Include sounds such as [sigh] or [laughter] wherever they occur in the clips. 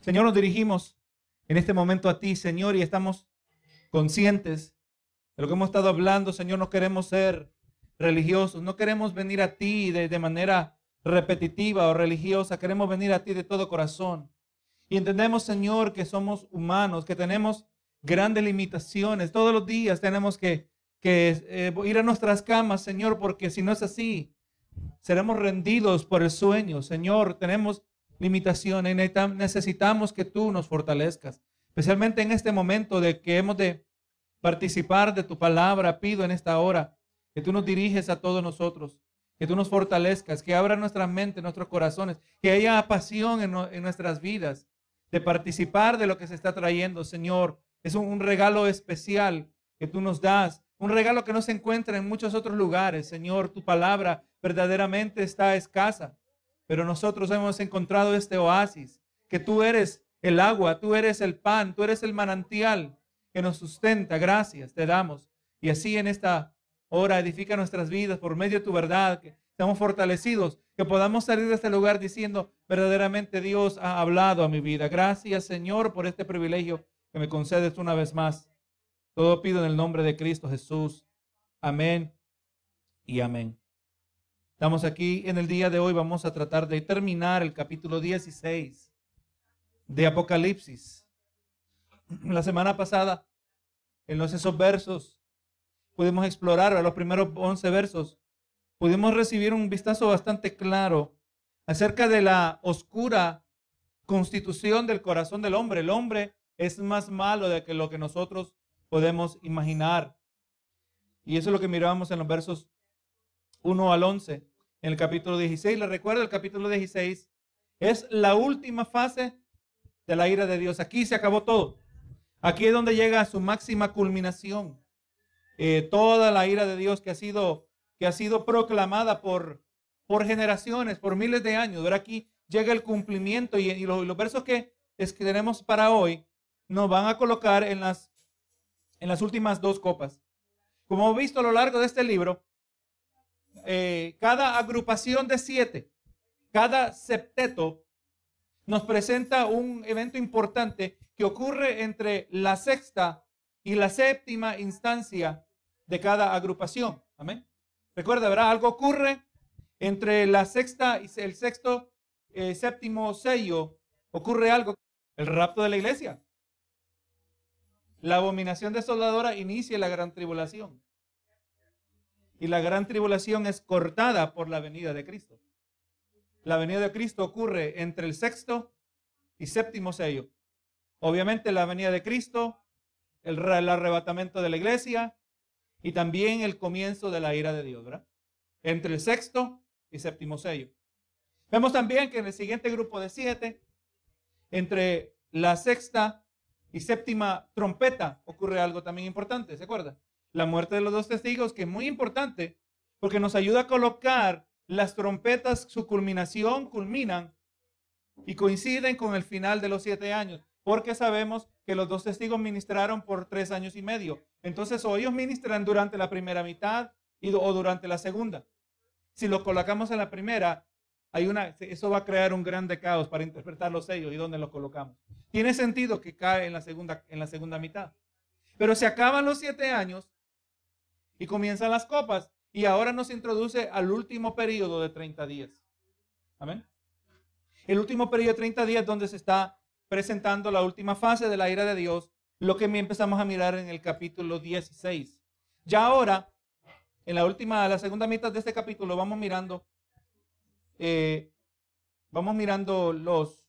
Señor, nos dirigimos en este momento a ti, Señor, y estamos conscientes de lo que hemos estado hablando, Señor. No queremos ser religiosos, no queremos venir a ti de, manera repetitiva o religiosa, queremos venir a ti de todo corazón. Y entendemos, Señor, que somos humanos, que tenemos grandes limitaciones. Todos los días tenemos que, que eh, ir a nuestras camas, Señor, porque si no es así, seremos rendidos por el sueño. Señor, tenemos limitaciones, necesitamos que tú nos fortalezcas, especialmente en este momento de que hemos de participar de tu palabra. Pido en esta hora que tú nos diriges a todos nosotros, que tú nos fortalezcas, que abra nuestra mente, nuestros corazones, que haya pasión en, en nuestras vidas de participar de lo que se está trayendo, Señor. Es un, regalo especial que tú nos das, un regalo que no se encuentra en muchos otros lugares. Señor, tu palabra verdaderamente está escasa, pero nosotros hemos encontrado este oasis, que tú eres el agua, tú eres el pan, tú eres el manantial que nos sustenta. Gracias, te damos. Y así en esta hora edifica nuestras vidas por medio de tu verdad, que estamos fortalecidos, que podamos salir de este lugar diciendo, verdaderamente Dios ha hablado a mi vida. Gracias, Señor, por este privilegio que me concedes una vez más. Todo pido en el nombre de Cristo Jesús. Amén y amén. Estamos aquí en el día de hoy. Vamos a tratar de terminar el capítulo 16 de Apocalipsis. La semana pasada, en los esos versos, pudimos explorar a los primeros 11 versos. Pudimos recibir un vistazo bastante claro acerca de la oscura constitución del corazón del hombre. El hombre es más malo de que lo que nosotros podemos imaginar. Y eso es lo que mirábamos en los versos 1 al 11, en el capítulo 16. Le recuerdo, el capítulo 16 es la última fase de la ira de Dios. Aquí se acabó todo. Aquí es donde llega a su máxima culminación. Eh, toda la ira de Dios que ha sido, que ha sido proclamada por, por generaciones, por miles de años. Ver aquí llega el cumplimiento y, los, los, versos que, es que tenemos para hoy nos van a colocar en las, en las últimas dos copas. Como hemos visto a lo largo de este libro, eh, cada agrupación de siete, cada septeto, nos presenta un evento importante que ocurre entre la sexta y la séptima instancia de cada agrupación. Amén. Recuerda, ¿verdad? Algo ocurre entre la sexta y el sexto, eh, séptimo sello. Ocurre algo, el rapto de la iglesia. La abominación desoladora inicia la gran tribulación. Y la gran tribulación es cortada por la venida de Cristo. La venida de Cristo ocurre entre el sexto y séptimo sello. Obviamente la venida de Cristo, el, arrebatamiento de la iglesia y también el comienzo de la ira de Dios, ¿verdad? Entre el sexto y séptimo sello. Vemos también que en el siguiente grupo de siete, entre la sexta y séptima trompeta ocurre algo también importante, ¿se acuerda? La muerte de los dos testigos, que es muy importante porque nos ayuda a colocar las trompetas, su culminación culminan y coinciden con el final de los siete años, porque sabemos que los dos testigos ministraron por tres años y medio. Entonces, o ellos ministran durante la primera mitad y, o durante la segunda. Si lo colocamos en la primera, hay una, eso va a crear un grande caos para interpretar los sellos y dónde los colocamos. Tiene sentido que cae en la segunda, en la segunda mitad. Pero se acaban los siete años y comienzan las copas y ahora nos introduce al último periodo de 30 días. Amén. El último periodo de 30 días donde se está presentando la última fase de la ira de Dios, lo que empezamos a mirar en el capítulo 16. Ya ahora, en la última, la segunda mitad de este capítulo, vamos mirando eh, vamos mirando los,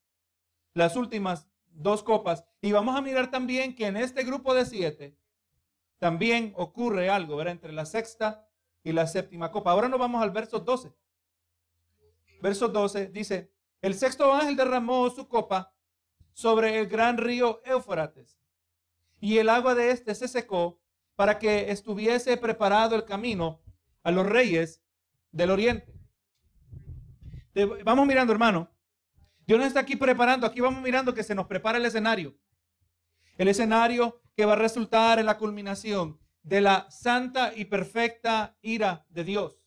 las últimas dos copas y vamos a mirar también que en este grupo de siete también ocurre algo, ¿verdad? Entre la sexta y la séptima copa. Ahora nos vamos al verso 12. Verso 12 dice, el sexto ángel derramó su copa sobre el gran río Éufrates y el agua de este se secó para que estuviese preparado el camino a los reyes del oriente. Vamos mirando, hermano. Dios nos está aquí preparando. Aquí vamos mirando que se nos prepara el escenario. El escenario que va a resultar en la culminación de la santa y perfecta ira de Dios.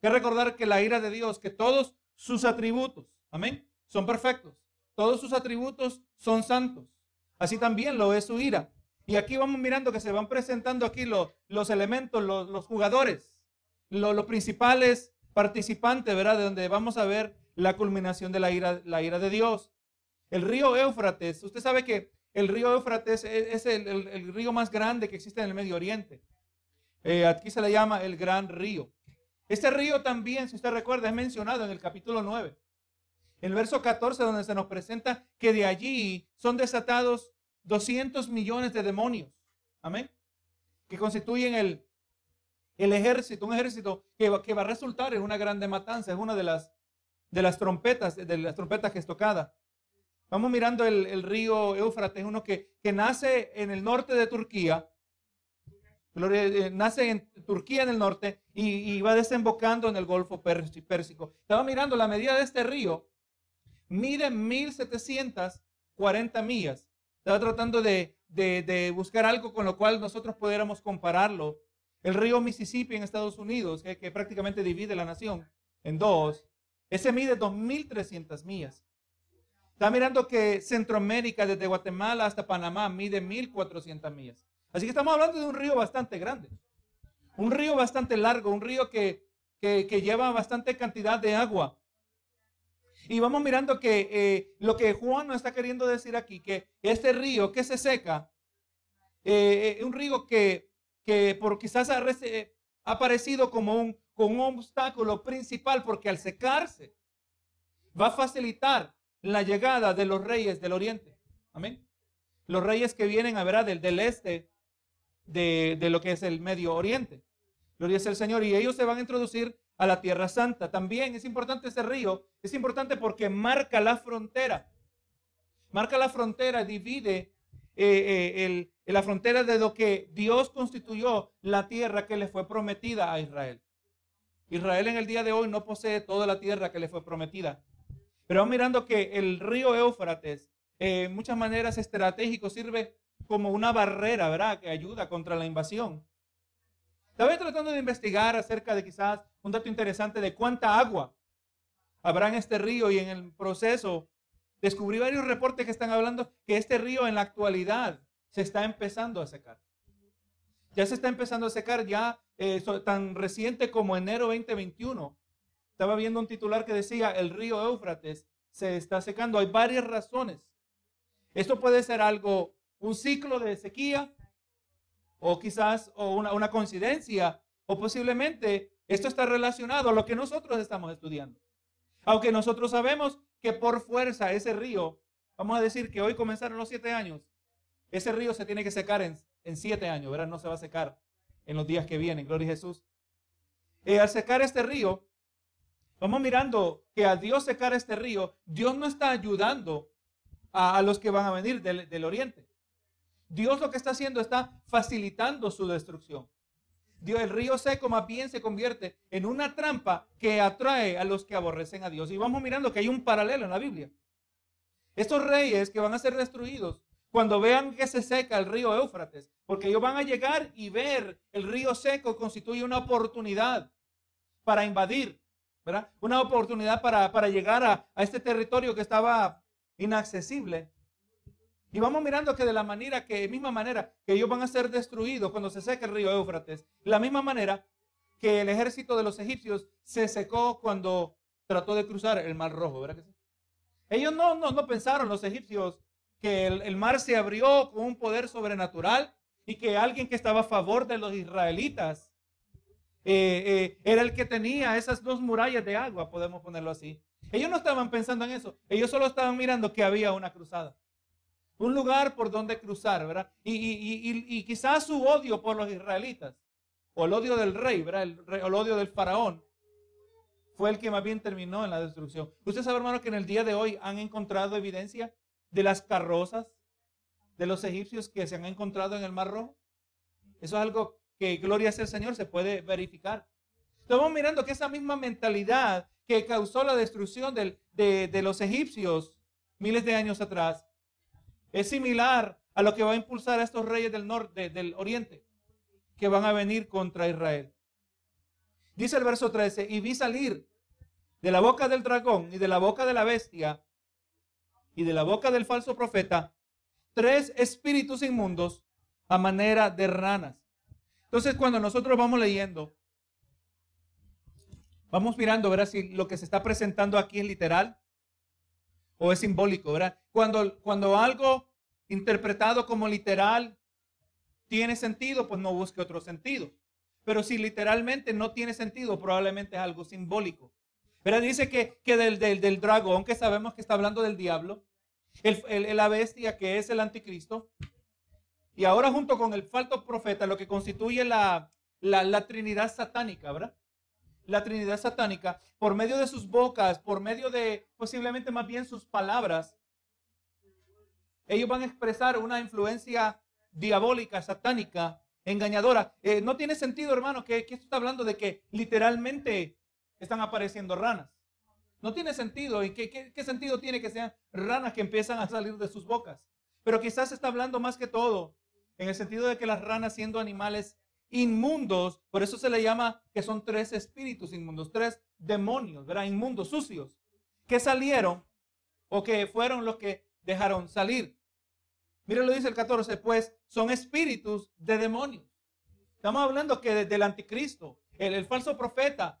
Que recordar que la ira de Dios, que todos sus atributos, amén, son perfectos. todos sus atributos son santos. Así también lo es su ira. Y aquí vamos mirando que se van presentando aquí los, los elementos, los, los jugadores, los, los, principales participantes, ¿verdad? De donde vamos a ver la culminación de la ira, la ira de Dios. El río Éufrates, usted sabe que el río Éufrates es, el, río más grande que existe en el Medio Oriente. Eh, aquí se le llama el Gran Río. Este río también, si usted recuerda, es mencionado en el capítulo 9. El verso 14, donde se nos presenta que de allí son desatados 200 millones de demonios. Amén. Que constituyen el, el ejército, un ejército que va, que va a resultar en una grande matanza. Es una de las, de las trompetas, de las trompetas que es tocada. Vamos mirando el, río Éufrates, uno que, que, nace en el norte de Turquía. Eh, nace en Turquía en el norte y, va desembocando en el Golfo Pérsico. Estaba mirando la medida de este río, mide 1740 millas. Estaba tratando de, buscar algo con lo cual nosotros pudiéramos compararlo. El río Mississippi en Estados Unidos, que, que prácticamente divide la nación en dos, ese mide 2.300 millas. Está mirando que Centroamérica, desde Guatemala hasta Panamá, mide 1.400 millas. Así que estamos hablando de un río bastante grande. Un río bastante largo, un río que, que, lleva bastante cantidad de agua. Y vamos mirando que eh, lo que Juan nos está queriendo decir aquí, que este río que se seca, eh, eh un río que, que por quizás ha, ha aparecido como un, como un obstáculo principal, porque al secarse va a facilitar la llegada de los reyes del oriente. Amén. Los reyes que vienen a ver del, del este de, de, lo que es el Medio Oriente. Gloria es el Señor. Y ellos se van a introducir a la Tierra Santa. También es importante ese río. Es importante porque marca la frontera. Marca la frontera, divide eh, eh, el, la frontera de lo que Dios constituyó la tierra que le fue prometida a Israel. Israel en el día de hoy no posee toda la tierra que le fue prometida. Pero vamos mirando que el río Éufrates, eh, en muchas maneras estratégico, sirve como una barrera, ¿verdad? Que ayuda contra la invasión. Estaba tratando de investigar acerca de quizás un dato interesante de cuánta agua habrá en este río y en el proceso descubrí varios reportes que están hablando que este río en la actualidad se está empezando a secar. Ya se está empezando a secar ya eh, tan reciente como enero 2021 estaba viendo un titular que decía, el río Éufrates se está secando. Hay varias razones. Esto puede ser algo, un ciclo de sequía, o quizás o una, una coincidencia, o posiblemente esto está relacionado a lo que nosotros estamos estudiando. Aunque nosotros sabemos que por fuerza ese río, vamos a decir que hoy comenzaron los siete años, ese río se tiene que secar en, en siete años, ¿verdad? No se va a secar en los días que vienen, gloria a Jesús. Eh, al secar este río, Vamos mirando que a Dios secar este río, Dios no está ayudando a, los que van a venir del, oriente. Dios lo que está haciendo está facilitando su destrucción. Dios, el río seco más bien se convierte en una trampa que atrae a los que aborrecen a Dios. Y vamos mirando que hay un paralelo en la Biblia. Estos reyes que van a ser destruidos, cuando vean que se seca el río Éufrates, porque ellos van a llegar y ver el río seco constituye una oportunidad para invadir, una oportunidad para, llegar a, este territorio que estaba inaccesible. Y vamos mirando que de la manera que, misma manera que ellos van a ser destruidos cuando se seque el río Éufrates, la misma manera que el ejército de los egipcios se secó cuando trató de cruzar el mar rojo, ¿verdad que Ellos no, no, no pensaron, los egipcios, que el, el, mar se abrió con un poder sobrenatural y que alguien que estaba a favor de los israelitas eh, eh, era el que tenía esas dos murallas de agua, podemos ponerlo así. Ellos no estaban pensando en eso, ellos solo estaban mirando que había una cruzada. Un lugar por donde cruzar, ¿verdad? Y, quizás su odio por los israelitas, o el odio del rey, ¿verdad? El, el odio del faraón, fue el que más bien terminó en la destrucción. Usted sabe, hermano, que en el día de hoy han encontrado evidencia de las carrozas de los egipcios que se han encontrado en el Mar Rojo. Eso es algo que gloria sea el Señor se puede verificar. Estamos mirando que esa misma mentalidad que causó la destrucción de, los egipcios miles de años atrás es similar a lo que va a impulsar a estos reyes del norte, del oriente, que van a venir contra Israel. Dice el verso 13, y vi salir de la boca del dragón y de la boca de la bestia y de la boca del falso profeta tres espíritus inmundos a manera de ranas. Entonces, cuando nosotros vamos leyendo, vamos mirando, ¿verdad? Si lo que se está presentando aquí es literal o es simbólico, ¿verdad? Cuando, cuando algo interpretado como literal tiene sentido, pues no busque otro sentido. Pero si literalmente no tiene sentido, probablemente es algo simbólico. Pero dice que, que del, del, dragón, que sabemos que está hablando del diablo, el, la bestia que es el anticristo, y ahora junto con el falso profeta, lo que constituye la, la, Trinidad satánica, ¿verdad? La Trinidad satánica, por medio de sus bocas, por medio de posiblemente más bien sus palabras, ellos van a expresar una influencia diabólica, satánica, engañadora. Eh, no tiene sentido, hermano, que, esto está hablando de que literalmente están apareciendo ranas. No tiene sentido. ¿Y qué, qué, sentido tiene que sean ranas que empiezan a salir de sus bocas? Pero quizás está hablando más que todo en el sentido de que las ranas siendo animales inmundos, por eso se le llama que son tres espíritus inmundos, tres demonios, ¿verdad? Inmundos, sucios, que salieron o que fueron los que dejaron salir. Mire lo dice el 14, pues son espíritus de demonios. Estamos hablando que del anticristo, el, falso profeta,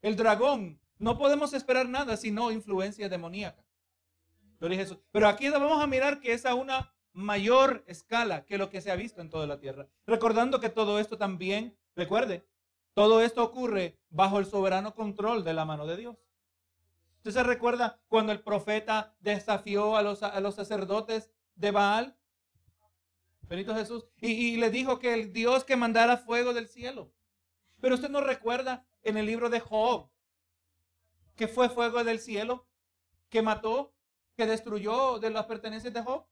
el dragón, no podemos esperar nada sino influencia demoníaca. Lo dije eso. Pero aquí vamos a mirar que es a una mayor escala que lo que se ha visto en toda la tierra. Recordando que todo esto también, recuerde, todo esto ocurre bajo el soberano control de la mano de Dios. Usted se recuerda cuando el profeta desafió a los, a los sacerdotes de Baal. Benito Jesús. Y, le dijo que el Dios que mandara fuego del cielo. Pero usted no recuerda en el libro de Job que fue fuego del cielo, que mató, que destruyó de las pertenencias de Job.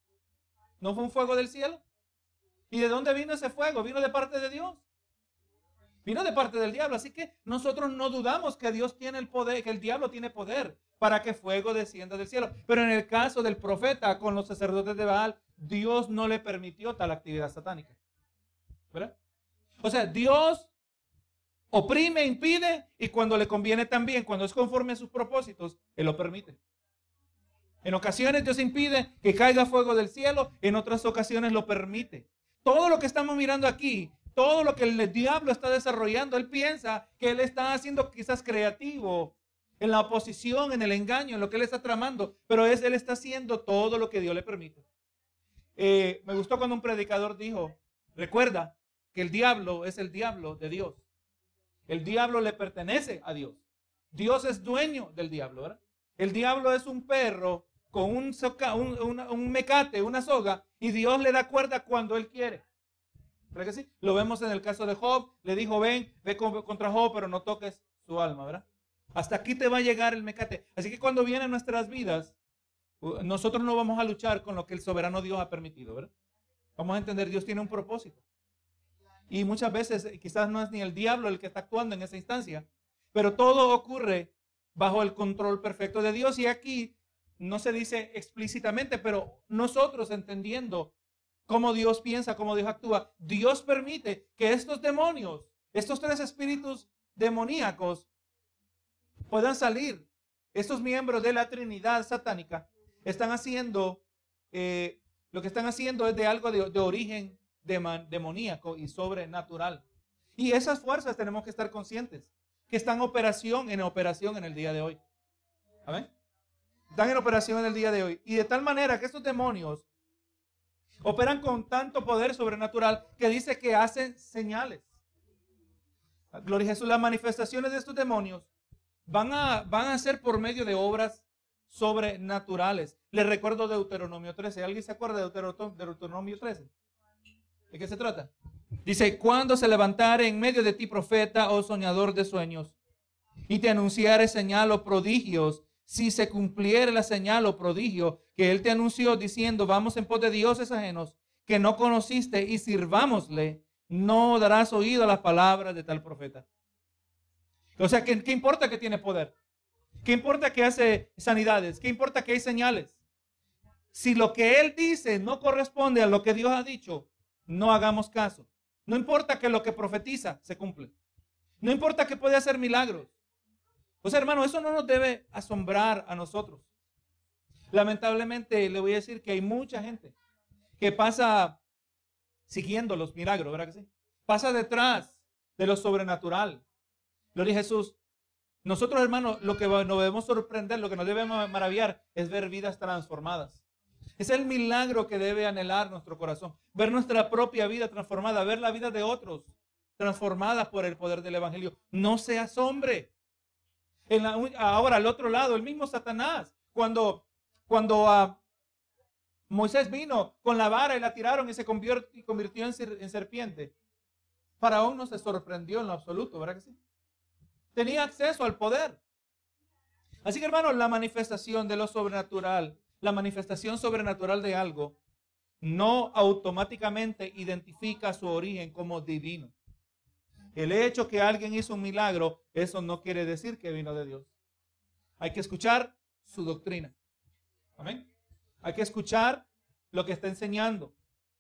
¿No fue un fuego del cielo? ¿Y de dónde vino ese fuego? Vino de parte de Dios. Vino de parte del diablo. Así que nosotros no dudamos que Dios tiene el poder, que el diablo tiene poder para que fuego descienda del cielo. Pero en el caso del profeta con los sacerdotes de Baal, Dios no le permitió tal actividad satánica. ¿Verdad? O sea, Dios oprime, impide y cuando le conviene también, cuando es conforme a sus propósitos, Él lo permite. En ocasiones Dios impide que caiga fuego del cielo, en otras ocasiones lo permite. Todo lo que estamos mirando aquí, todo lo que el diablo está desarrollando, él piensa que él está haciendo quizás creativo, en la oposición, en el engaño, en lo que él está tramando, pero es, él está haciendo todo lo que Dios le permite. Eh, me gustó cuando un predicador dijo, recuerda que el diablo es el diablo de Dios. El diablo le pertenece a Dios. Dios es dueño del diablo. El diablo es un perro con un, mecate, una soga, y Dios le da cuerda cuando él quiere. ¿Verdad que sí? Lo vemos en el caso de Job. Le dijo, ven, ve contra Job, pero no toques su alma, ¿verdad? Hasta aquí te va a llegar el mecate. Así que cuando vienen nuestras vidas, nosotros no vamos a luchar con lo que el soberano Dios ha permitido, ¿verdad? Vamos a entender, Dios tiene un propósito. Y muchas veces eh, quizás no es ni el diablo el que está actuando en esa instancia, pero todo ocurre bajo el control perfecto de Dios. Y aquí no se dice explícitamente, pero nosotros entendiendo cómo Dios piensa, cómo Dios actúa, Dios permite que estos demonios, estos tres espíritus demoníacos, puedan salir. Estos miembros de la Trinidad satánica están haciendo, eh, lo que están haciendo es de algo de, origen demoníaco y sobrenatural. Y esas fuerzas tenemos que estar conscientes que están operación, en operación en el día de hoy. ¿Amén? Están en operación en el día de hoy. Y de tal manera que estos demonios operan con tanto poder sobrenatural que dice que hacen señales. Gloria a Jesús, las manifestaciones de estos demonios van a, van a ser por medio de obras sobrenaturales. Les recuerdo Deuteronomio 13. ¿Alguien se acuerda de Deuteronomio 13? ¿De qué se trata? Dice, cuando se levantare en medio de ti profeta o soñador de sueños y te anunciare señal o prodigios, si se cumpliere la señal o prodigio que él te anunció diciendo, vamos en pos de dioses ajenos que no conociste y sirvámosle, no darás oído a las palabras de tal profeta. O sea, ¿qué, ¿qué, importa que tiene poder? ¿Qué importa que hace sanidades? ¿Qué importa que hay señales? Si lo que él dice no corresponde a lo que Dios ha dicho, no hagamos caso. No importa que lo que profetiza se cumple. No importa que puede hacer milagros. O sea, hermano, eso no nos debe asombrar a nosotros. Lamentablemente le voy a decir que hay mucha gente que pasa siguiendo los milagros, ¿verdad que sí? Pasa detrás de lo sobrenatural. Gloria a Jesús. Nosotros, hermanos, lo que nos debemos sorprender, lo que nos debe maravillar es ver vidas transformadas. Es el milagro que debe anhelar nuestro corazón. Ver nuestra propia vida transformada, ver la vida de otros transformada por el poder del Evangelio. No se asombre. En ahora, al otro lado, el mismo Satanás, cuando, cuando uh, Moisés vino con la vara y la tiraron y se convirtió, en, serpiente. Faraón no se sorprendió en lo absoluto, ¿verdad que sí? Tenía acceso al poder. Así que hermanos, la manifestación de lo sobrenatural, la manifestación sobrenatural de algo, no automáticamente identifica su origen como divino. El hecho que alguien hizo un milagro, eso no quiere decir que vino de Dios. Hay que escuchar su doctrina. Amén. Hay que escuchar lo que está enseñando.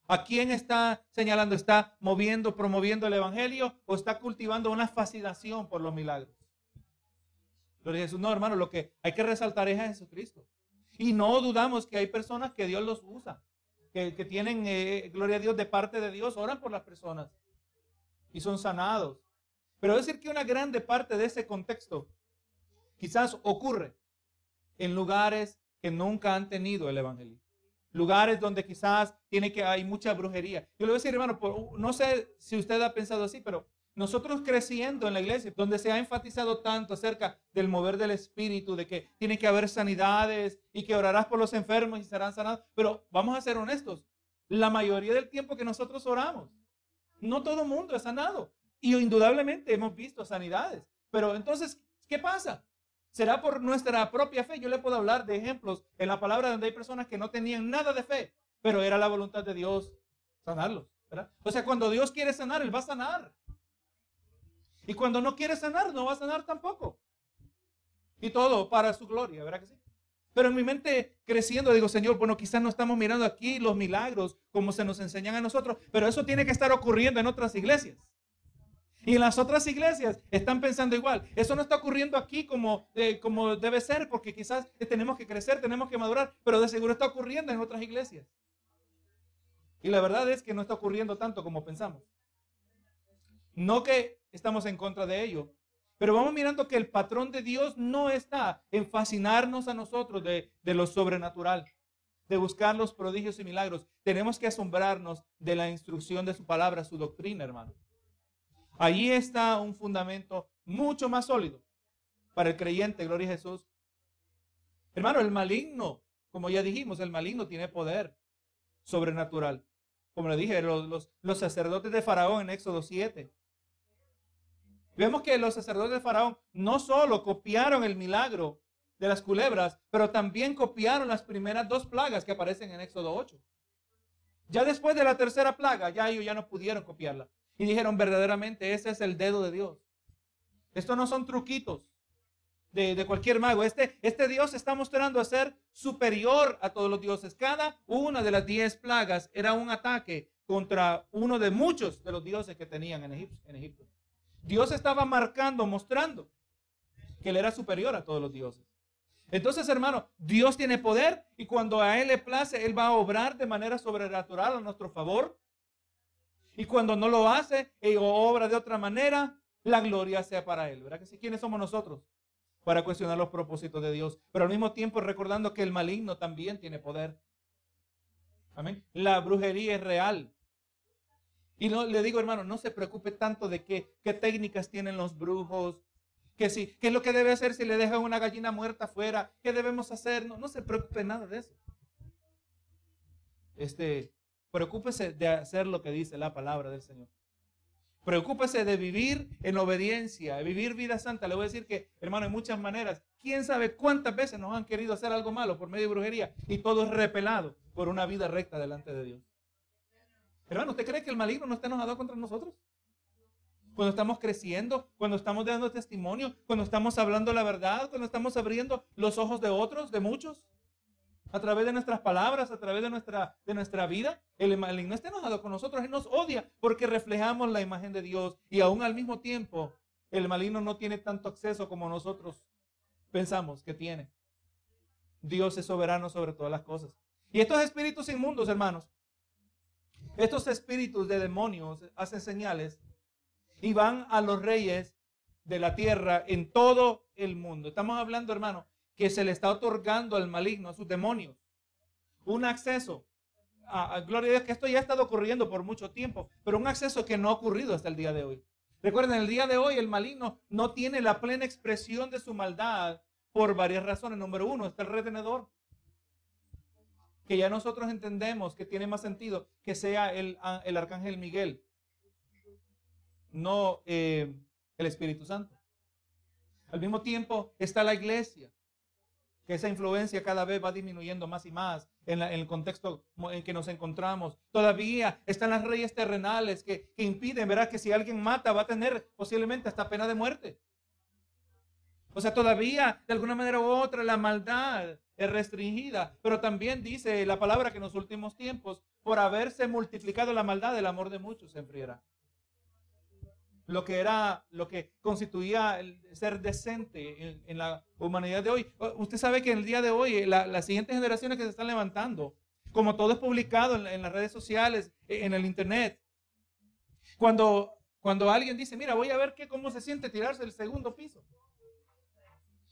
¿A quién está señalando? ¿Está moviendo, promoviendo el Evangelio o está cultivando una fascinación por los milagros? Jesús. No, hermano, lo que hay que resaltar es a Jesucristo. Y no dudamos que hay personas que Dios los usa, que, tienen, eh, gloria a Dios, de parte de Dios, oran por las personas y son sanados. Pero decir que una grande parte de ese contexto quizás ocurre en lugares que nunca han tenido el Evangelio. Lugares donde quizás tiene que hay mucha brujería. Yo le voy a decir, hermano, no sé si usted ha pensado así, pero nosotros creciendo en la iglesia, donde se ha enfatizado tanto acerca del mover del Espíritu, de que tiene que haber sanidades y que orarás por los enfermos y serán sanados. Pero vamos a ser honestos, la mayoría del tiempo que nosotros oramos, no todo mundo es sanado. Y indudablemente hemos visto sanidades. Pero entonces, ¿qué pasa? Será por nuestra propia fe. Yo le puedo hablar de ejemplos en la palabra donde hay personas que no tenían nada de fe, pero era la voluntad de Dios sanarlos. O sea, cuando Dios quiere sanar, Él va a sanar. Y cuando no quiere sanar, no va a sanar tampoco. Y todo para su gloria, ¿verdad que sí? Pero en mi mente creciendo digo, Señor, bueno, quizás no estamos mirando aquí los milagros como se nos enseñan a nosotros, pero eso tiene que estar ocurriendo en otras iglesias. Y en las otras iglesias están pensando igual. Eso no está ocurriendo aquí como, eh, como debe ser, porque quizás tenemos que crecer, tenemos que madurar, pero de seguro está ocurriendo en otras iglesias. Y la verdad es que no está ocurriendo tanto como pensamos. No que estamos en contra de ello, pero vamos mirando que el patrón de Dios no está en fascinarnos a nosotros de, de lo sobrenatural, de buscar los prodigios y milagros. Tenemos que asombrarnos de la instrucción de su palabra, su doctrina, hermano. Allí está un fundamento mucho más sólido para el creyente, gloria a Jesús. Hermano, el maligno, como ya dijimos, el maligno tiene poder sobrenatural. Como le dije, los, los, sacerdotes de Faraón en Éxodo 7. Vemos que los sacerdotes de Faraón no solo copiaron el milagro de las culebras, pero también copiaron las primeras dos plagas que aparecen en Éxodo 8. Ya después de la tercera plaga, ya ellos ya no pudieron copiarla. Y dijeron, verdaderamente, ese es el dedo de Dios. Esto no son truquitos de, cualquier mago. Este, este Dios está mostrando a ser superior a todos los dioses. Cada una de las diez plagas era un ataque contra uno de muchos de los dioses que tenían en Egipto. En Egipto. Dios estaba marcando, mostrando que Él era superior a todos los dioses. Entonces, hermano, Dios tiene poder y cuando a Él le place, Él va a obrar de manera sobrenatural a nuestro favor. Y cuando no lo hace o obra de otra manera, la gloria sea para Él. ¿Verdad que sí? ¿Quiénes somos nosotros? Para cuestionar los propósitos de Dios. Pero al mismo tiempo recordando que el maligno también tiene poder. Amén. La brujería es real. Y no, le digo, hermano, no se preocupe tanto de qué, técnicas tienen los brujos, que si, qué es lo que debe hacer si le dejan una gallina muerta afuera, qué debemos hacer. No, no se preocupe nada de eso. Este, Preocúpese de hacer lo que dice la palabra del Señor. Preocúpese de vivir en obediencia, de vivir vida santa. Le voy a decir que, hermano, en muchas maneras, quién sabe cuántas veces nos han querido hacer algo malo por medio de brujería y todo es repelado por una vida recta delante de Dios. Hermano, ¿usted cree que el maligno no está enojado contra nosotros? Cuando estamos creciendo, cuando estamos dando testimonio, cuando estamos hablando la verdad, cuando estamos abriendo los ojos de otros, de muchos a través de nuestras palabras, a través de nuestra, de nuestra vida. El maligno está enojado con nosotros, Él nos odia porque reflejamos la imagen de Dios y aún al mismo tiempo el maligno no tiene tanto acceso como nosotros pensamos que tiene. Dios es soberano sobre todas las cosas. Y estos espíritus inmundos, hermanos, estos espíritus de demonios hacen señales y van a los reyes de la tierra en todo el mundo. Estamos hablando, hermano, que se le está otorgando al maligno, a sus demonios, un acceso. A, gloria a Dios que esto ya ha estado ocurriendo por mucho tiempo, pero un acceso que no ha ocurrido hasta el día de hoy. Recuerden, el día de hoy el maligno no tiene la plena expresión de su maldad por varias razones. Número uno, está el retenedor. Que ya nosotros entendemos que tiene más sentido que sea el, el arcángel Miguel, no eh, el Espíritu Santo. Al mismo tiempo está la iglesia, que esa influencia cada vez va disminuyendo más y más en, el contexto en que nos encontramos. Todavía están las reyes terrenales que, que impiden, ¿verdad? Que si alguien mata va a tener posiblemente hasta pena de muerte. O sea, todavía de alguna manera u otra la maldad es restringida, pero también dice la palabra que en los últimos tiempos, por haberse multiplicado la maldad, el amor de muchos se enfriará lo que era, lo que constituía el ser decente en, la humanidad de hoy. Usted sabe que en el día de hoy, las siguientes generaciones que se están levantando, como todo es publicado en, las redes sociales, e, en el internet, cuando, cuando alguien dice, mira, voy a ver qué, cómo se siente tirarse el segundo piso.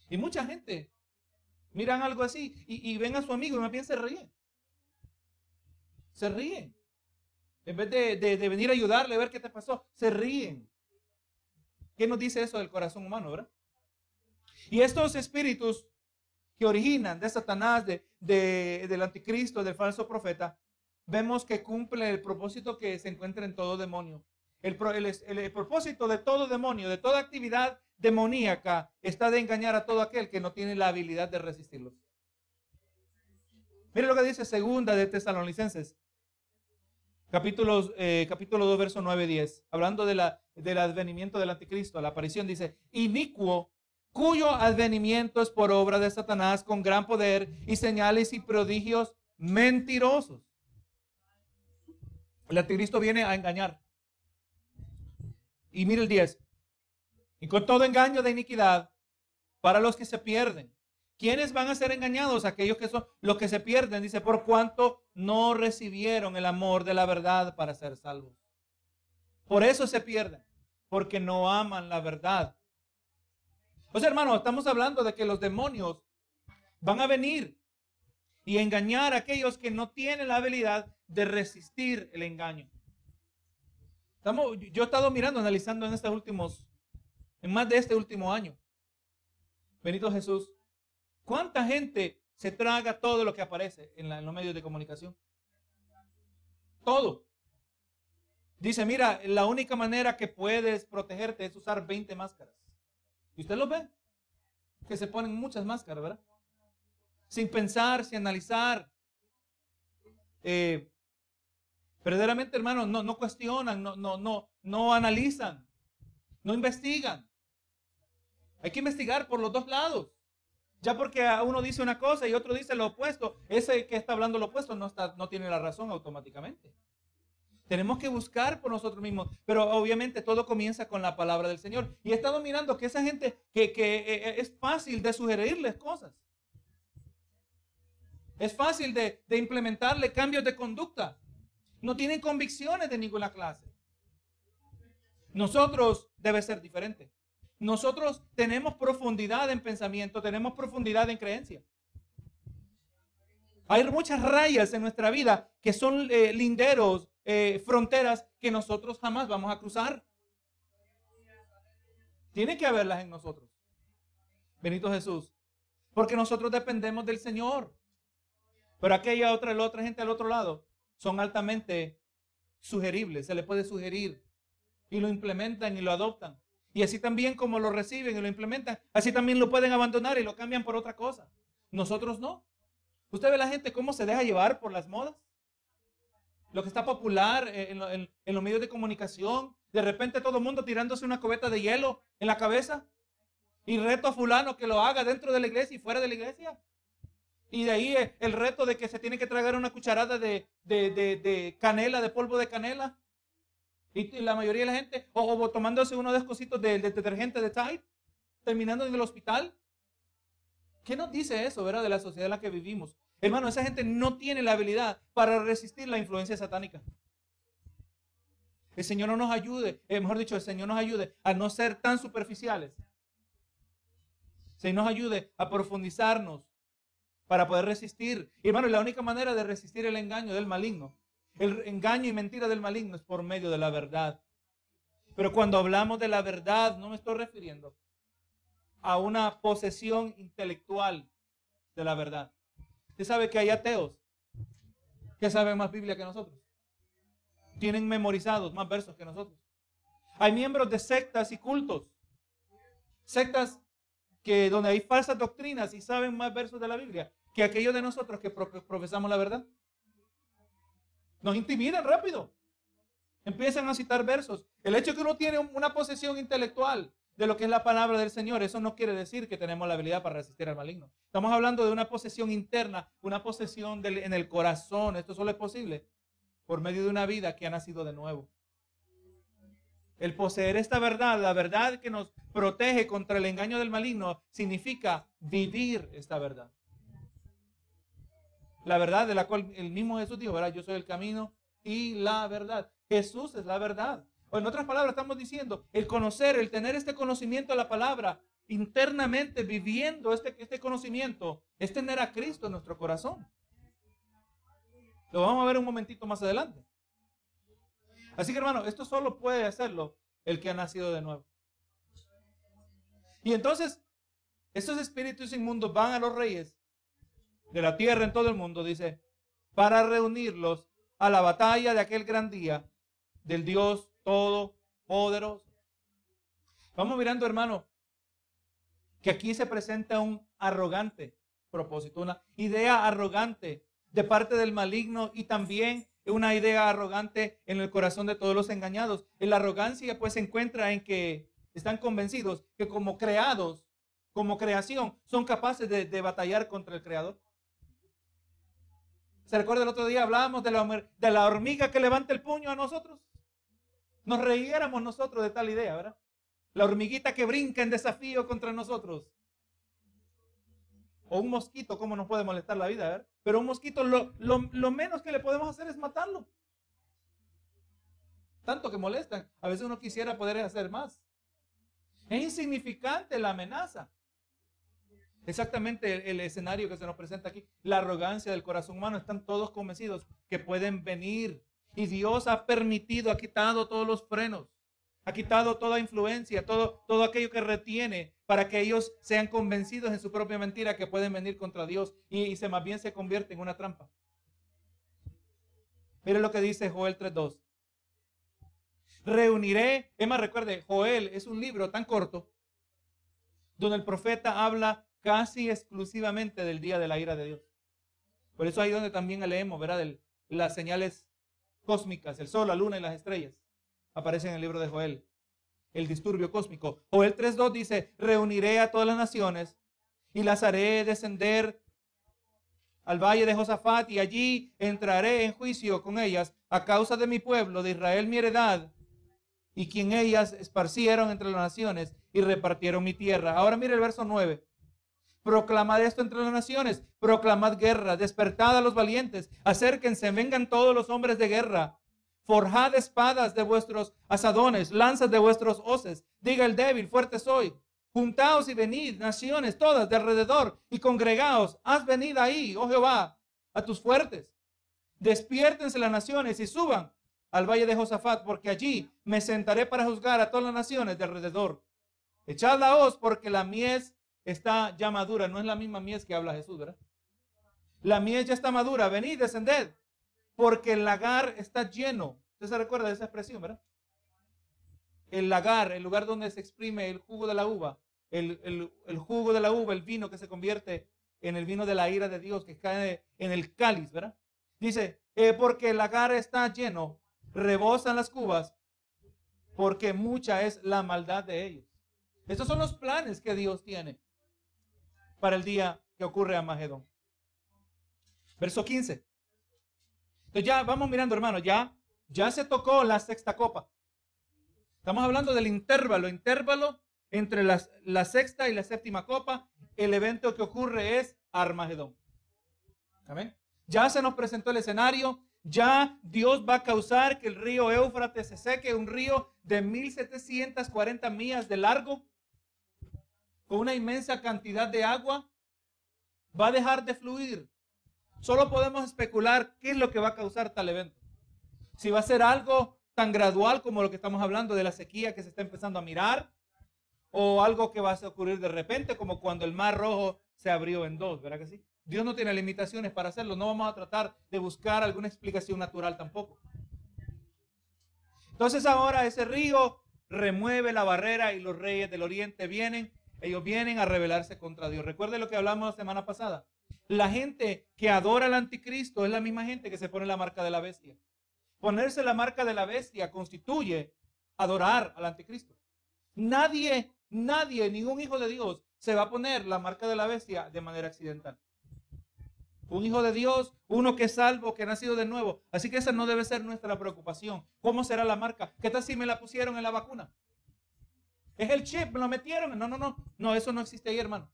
Y mucha gente miran algo así y, ven a su amigo y más bien se ríen. Se ríen. En vez de, venir a ayudarle a ver qué te pasó, se ríen. ¿Qué nos dice eso del corazón humano, verdad? Y estos espíritus que originan de Satanás, de, del anticristo, del falso profeta, vemos que cumple el propósito que se encuentra en todo demonio. El, propósito de todo demonio, de toda actividad demoníaca, está de engañar a todo aquel que no tiene la habilidad de resistirlos. Mire lo que dice segunda de Tesalonicenses Capítulo, eh, capítulo 2, verso 9, 10. Hablando de la, del advenimiento del anticristo, la aparición dice, inicuo, cuyo advenimiento es por obra de Satanás con gran poder y señales y prodigios mentirosos. El anticristo viene a engañar. Y mire el 10. Y con todo engaño de iniquidad para los que se pierden ¿Quiénes van a ser engañados? Aquellos que son los que se pierden, dice, por cuanto no recibieron el amor de la verdad para ser salvos. Por eso se pierden, porque no aman la verdad. O sea, hermano, estamos hablando de que los demonios van a venir y engañar a aquellos que no tienen la habilidad de resistir el engaño. Estamos, yo he estado mirando, analizando en estos últimos, en más de este último año. Benito Jesús, ¿Cuánta gente se traga todo lo que aparece en, los medios de comunicación? Todo. Dice, mira, la única manera que puedes protegerte es usar 20 máscaras. ¿Y usted lo ve? Que se ponen muchas máscaras, ¿verdad? Sin pensar, sin analizar. Eh, verdaderamente, hermanos, no, no cuestionan, no, no, no, no analizan, no investigan. Hay que investigar por los dos lados. Ya porque uno dice una cosa y otro dice lo opuesto, ese que está hablando lo opuesto no, está, no tiene la razón automáticamente. Tenemos que buscar por nosotros mismos, pero obviamente todo comienza con la palabra del Señor. Y he estado mirando que esa gente que, eh, eh, es fácil de sugerirles cosas. Es fácil de, de implementarle cambios de conducta. No tienen convicciones de ninguna clase. Nosotros debe ser diferente. Nosotros tenemos profundidad en pensamiento, tenemos profundidad en creencia. Hay muchas rayas en nuestra vida que son eh, linderos, eh, fronteras que nosotros jamás vamos a cruzar. Tiene que haberlas en nosotros. Benito Jesús. Porque nosotros dependemos del Señor. Pero aquella otra, otra gente al otro lado son altamente sugeribles. Se le puede sugerir y lo implementan y lo adoptan. Y así también como lo reciben y lo implementan, así también lo pueden abandonar y lo cambian por otra cosa. Nosotros no. Usted ve la gente cómo se deja llevar por las modas. Lo que está popular en, los medios de comunicación. De repente todo el mundo tirándose una cubeta de hielo en la cabeza. Y reto a fulano que lo haga dentro de la iglesia y fuera de la iglesia. Y de ahí eh, el reto de que se tiene que tragar una cucharada de, de canela, de polvo de canela. Y la mayoría de la gente, o, tomándose uno de esos cositos del de detergente de Tide, terminando en el hospital. ¿Qué nos dice eso, verdad, de la sociedad en la que vivimos? Hermano, esa gente no tiene la habilidad para resistir la influencia satánica. El Señor no nos ayude, eh, mejor dicho, el Señor nos ayude a no ser tan superficiales. Señor nos ayude a profundizarnos para poder resistir. Y hermano, la única manera de resistir el engaño del maligno, el engaño y mentira del maligno es por medio de la verdad. Pero cuando hablamos de la verdad, no me estoy refiriendo a una posesión intelectual de la verdad. Usted sabe que hay ateos que saben más Biblia que nosotros. Tienen memorizados más versos que nosotros. Hay miembros de sectas y cultos. Sectas que donde hay falsas doctrinas y saben más versos de la Biblia que aquellos de nosotros que profesamos la verdad. Nos intimidan rápido. Empiezan a citar versos. El hecho de que uno tiene una posesión intelectual de lo que es la palabra del Señor, eso no quiere decir que tenemos la habilidad para resistir al maligno. Estamos hablando de una posesión interna, una posesión en el corazón. Esto solo es posible por medio de una vida que ha nacido de nuevo. El poseer esta verdad, la verdad que nos protege contra el engaño del maligno, significa vivir esta verdad. La verdad de la cual el mismo Jesús dijo, ¿verdad? Yo soy el camino y la verdad. Jesús es la verdad. O en otras palabras, estamos diciendo, el conocer, el tener este conocimiento de la palabra, internamente viviendo este, este conocimiento, es tener a Cristo en nuestro corazón. Lo vamos a ver un momentito más adelante. Así que hermano, esto solo puede hacerlo el que ha nacido de nuevo. Y entonces, estos espíritus inmundos van a los reyes de la tierra en todo el mundo, dice, para reunirlos a la batalla de aquel gran día del Dios Todopoderoso. Vamos mirando, hermano, que aquí se presenta un arrogante propósito, una idea arrogante de parte del maligno y también una idea arrogante en el corazón de todos los engañados. La arrogancia pues se encuentra en que están convencidos que como creados, como creación, son capaces de, de batallar contra el creador. ¿Se recuerda el otro día hablábamos de la, de la hormiga que levanta el puño a nosotros? Nos reíéramos nosotros de tal idea, ¿verdad? La hormiguita que brinca en desafío contra nosotros. O un mosquito, ¿cómo nos puede molestar la vida? ¿verdad? Pero un mosquito, lo, lo menos que le podemos hacer es matarlo. Tanto que molestan. A veces uno quisiera poder hacer más. Es insignificante la amenaza. Exactamente el, escenario que se nos presenta aquí. La arrogancia del corazón humano. Están todos convencidos que pueden venir. Y Dios ha permitido, ha quitado todos los frenos. Ha quitado toda influencia, todo, todo aquello que retiene para que ellos sean convencidos en su propia mentira que pueden venir contra Dios y, y se más bien se convierte en una trampa. Mire lo que dice Joel 3.2. Reuniré, es más, recuerde, Joel es un libro tan corto donde el profeta habla casi exclusivamente del día de la ira de Dios. Por eso ahí donde también leemos, ¿verdad? las señales cósmicas, el sol, la luna y las estrellas. Aparecen en el libro de Joel. El disturbio cósmico. Joel 3.2 dice, reuniré a todas las naciones y las haré descender al valle de Josafat y allí entraré en juicio con ellas a causa de mi pueblo, de Israel mi heredad, y quien ellas esparcieron entre las naciones y repartieron mi tierra. Ahora mire el verso 9. Proclamad esto entre las naciones, proclamad guerra, despertad a los valientes, acérquense, vengan todos los hombres de guerra, forjad espadas de vuestros asadones, lanzas de vuestros hoces, diga el débil, fuerte soy. Juntaos y venid, naciones todas de alrededor, y congregaos, haz venid ahí, oh Jehová, a tus fuertes. Despiértense las naciones y suban al valle de Josafat, porque allí me sentaré para juzgar a todas las naciones de alrededor. Echad la hoz, porque la mies está ya madura. No es la misma mies que habla Jesús, ¿verdad? La mies ya está madura. Venid, descended. Porque el lagar está lleno. Usted se recuerda de esa expresión, ¿verdad? El lagar, el lugar donde se exprime el jugo de la uva. El, jugo de la uva, el vino que se convierte en el vino de la ira de Dios que cae en el cáliz, ¿verdad? Dice, eh, porque el lagar está lleno, rebosan las cubas, porque mucha es la maldad de ellos. Estos son los planes que Dios tiene para el día que ocurre a Magedón. Verso 15. Entonces ya vamos mirando, hermano, ya, ya se tocó la sexta copa. Estamos hablando del intervalo. Intervalo entre las, la sexta y la séptima copa, el evento que ocurre es Armagedón. Amén. Ya se nos presentó el escenario, ya Dios va a causar que el río Éufrates se seque, un río de 1740 millas de largo, con una inmensa cantidad de agua, va a dejar de fluir. Solo podemos especular qué es lo que va a causar tal evento. Si va a ser algo tan gradual como lo que estamos hablando de la sequía que se está empezando a mirar, o algo que va a ocurrir de repente, como cuando el mar rojo se abrió en dos, ¿verdad que sí? Dios no tiene limitaciones para hacerlo. No vamos a tratar de buscar alguna explicación natural tampoco. Entonces ahora ese río remueve la barrera y los reyes del oriente vienen, ellos vienen a rebelarse contra Dios. Recuerde lo que hablamos la semana pasada. La gente que adora al anticristo es la misma gente que se pone la marca de la bestia. Ponerse la marca de la bestia constituye adorar al anticristo. Nadie, nadie, ningún hijo de Dios se va a poner la marca de la bestia de manera accidental un hijo de Dios, uno que es salvo, que ha nacido de nuevo. Así que esa no debe ser nuestra preocupación. ¿Cómo será la marca? ¿Qué tal si me la pusieron en la vacuna? Es el chip, lo metieron. No, no, no. No, eso no existe ahí, hermano.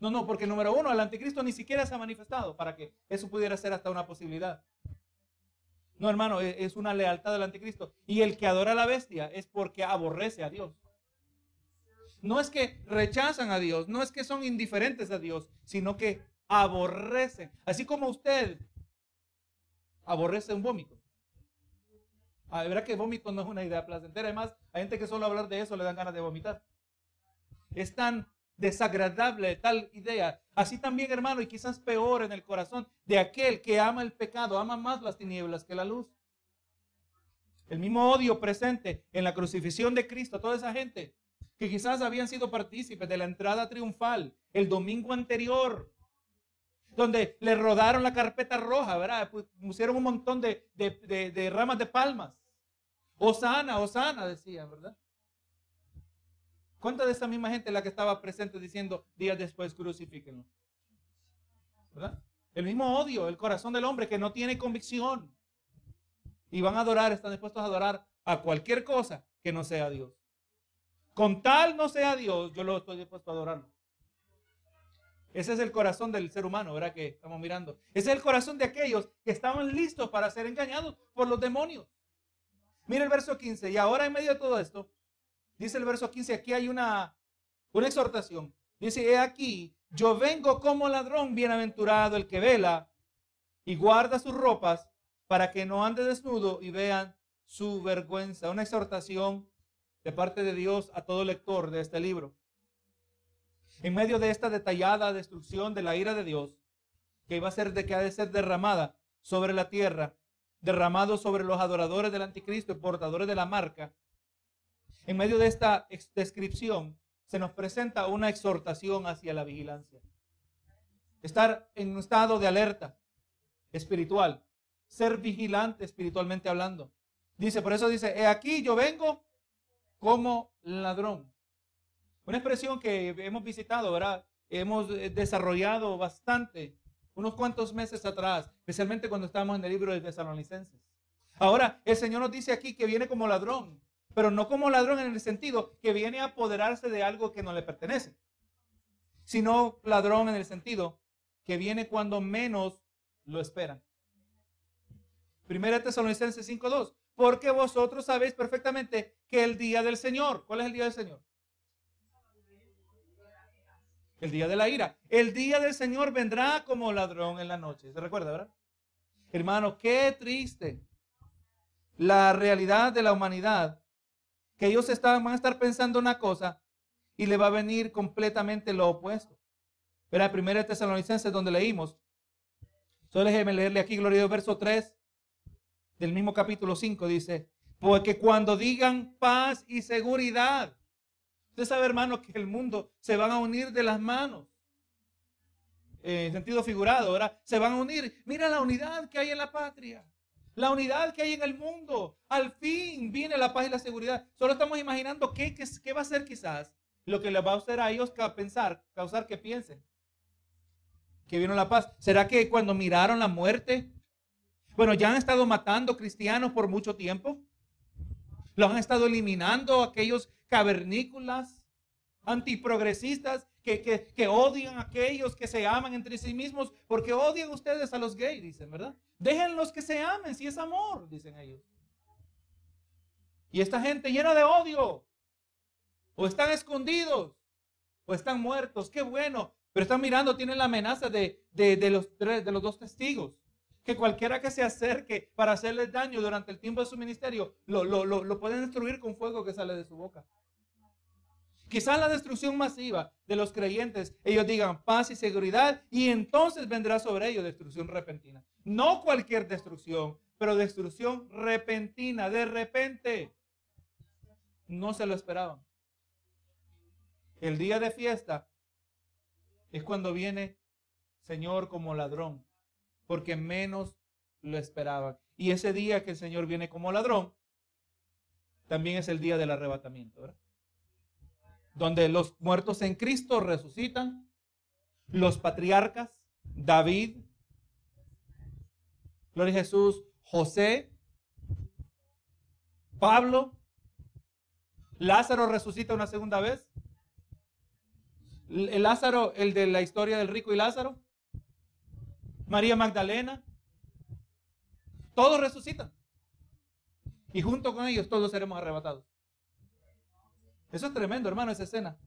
No, no, porque número uno, el anticristo ni siquiera se ha manifestado para que eso pudiera ser hasta una posibilidad. No, hermano, e, es una lealtad del anticristo. Y el que adora a la bestia es porque aborrece a Dios. No es que rechazan a Dios, no es que son indiferentes a Dios, sino que aborrecen. Así como usted aborrece un vómito. Ah, que vómito no es una idea placentera. Además, hay gente que solo hablar de eso le dan ganas de vomitar. Es tan desagradable tal idea. Así también, hermano, y quizás peor en el corazón de aquel que ama el pecado, ama más las tinieblas que la luz. El mismo odio presente en la crucifixión de Cristo, toda esa gente que quizás habían sido partícipes de la entrada triunfal el domingo anterior donde le rodaron la carpeta roja, ¿verdad? Pusieron un montón de, ramas de palmas. Osana, Osana, decía, ¿verdad? ¿Cuánta de esa misma gente la que estaba presente diciendo días después crucifíquenlo? ¿Verdad? El mismo odio, el corazón del hombre que no tiene convicción. Y van a adorar, están dispuestos a adorar a cualquier cosa que no sea Dios. Con tal no sea Dios, yo lo estoy dispuesto a adorar. Ese es el corazón del ser humano, ¿verdad? Que estamos mirando. Ese es el corazón de aquellos que estaban listos para ser engañados por los demonios. Mira el verso 15. Y ahora en medio de todo esto, dice el verso 15, aquí hay una, una exhortación. Dice, he aquí, yo vengo como ladrón, bienaventurado el que vela y guarda sus ropas para que no ande desnudo y vean su vergüenza. Una exhortación de parte de Dios a todo lector de este libro en medio de esta detallada destrucción de la ira de Dios, que iba a ser de que ha de ser derramada sobre la tierra, derramado sobre los adoradores del anticristo y portadores de la marca, en medio de esta descripción se nos presenta una exhortación hacia la vigilancia. Estar en un estado de alerta espiritual, ser vigilante espiritualmente hablando. Dice, por eso dice, he aquí yo vengo como ladrón. Una expresión que hemos visitado, ¿verdad? Hemos eh, desarrollado bastante unos cuantos meses atrás, especialmente cuando estábamos en el libro de Tesalonicenses. Ahora, el Señor nos dice aquí que viene como ladrón, pero no como ladrón en el sentido que viene a apoderarse de algo que no le pertenece, sino ladrón en el sentido que viene cuando menos lo esperan. Primera Tesalonicenses 5.2, porque vosotros sabéis perfectamente que el día del Señor, ¿cuál es el día del Señor? El día de la ira. El día del Señor vendrá como ladrón en la noche. ¿Se recuerda, verdad? Hermano, qué triste la realidad de la humanidad. Que ellos van a estar pensando una cosa y le va a venir completamente lo opuesto. Pero primera Tesalonicenses donde leímos. Solo déjeme leerle aquí, Gloria Dios, verso 3 del mismo capítulo 5 dice, porque cuando digan paz y seguridad, Usted sabe, hermano, que el mundo se van a unir de las manos. en sentido figurado, ¿verdad? Se van a unir. Mira la unidad que hay en la patria. La unidad que hay en el mundo. Al fin viene la paz y la seguridad. Solo estamos imaginando qué, qué, va a ser quizás lo que les va a hacer a ellos pensar, causar que piensen que vino la paz. ¿Será que cuando miraron la muerte, bueno, ya han estado matando cristianos por mucho tiempo? Los han estado eliminando aquellos cavernícolas antiprogresistas que, que, que odian a aquellos que se aman entre sí mismos, porque odian ustedes a los gays, dicen, ¿verdad? Déjenlos que se amen, si es amor, dicen ellos. Y esta gente llena de odio, o están escondidos, o están muertos, qué bueno, pero están mirando, tienen la amenaza de, de, los, de los dos testigos que cualquiera que se acerque para hacerles daño durante el tiempo de su ministerio, lo, lo, lo, lo, pueden destruir con fuego que sale de su boca. Quizás la destrucción masiva de los creyentes, ellos digan paz y seguridad y entonces vendrá sobre ellos destrucción repentina. No cualquier destrucción, pero destrucción repentina, de repente. No se lo esperaban. El día de fiesta es cuando viene Señor como ladrón, porque menos lo esperaban. Y ese día que el Señor viene como ladrón, también es el día del arrebatamiento, ¿verdad? Donde los muertos en Cristo resucitan, los patriarcas, David, Gloria Jesús, José, Pablo, Lázaro resucita una segunda vez. El Lázaro, el de la historia del rico y Lázaro. María Magdalena. Todos resucitan. Y junto con ellos todos seremos arrebatados. Eso es tremendo, hermano, esa escena.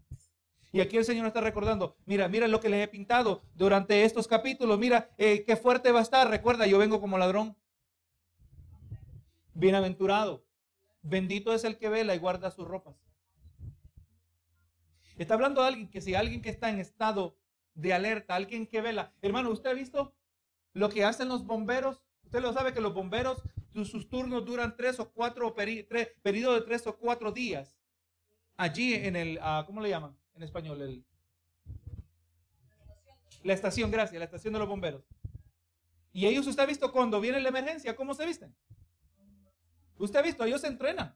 Y aquí el Señor está recordando, mira, mira lo que les he pintado durante estos capítulos, mira eh, qué fuerte va a estar. Recuerda, yo vengo como ladrón. Bienaventurado. Bendito es el que vela y guarda sus ropas. Está hablando de alguien que si alguien que está en estado de alerta, alguien que vela. Hermano, ¿usted ha visto lo que hacen los bomberos? Usted lo sabe que los bomberos, sus turnos duran tres o cuatro, periodos de tres o cuatro días allí en el, ah, ¿cómo le llaman en español? El, la estación, gracias, la estación de los bomberos. Y ellos, usted ha visto cuando viene la emergencia, ¿cómo se visten? Usted ha visto, ellos se entrenan.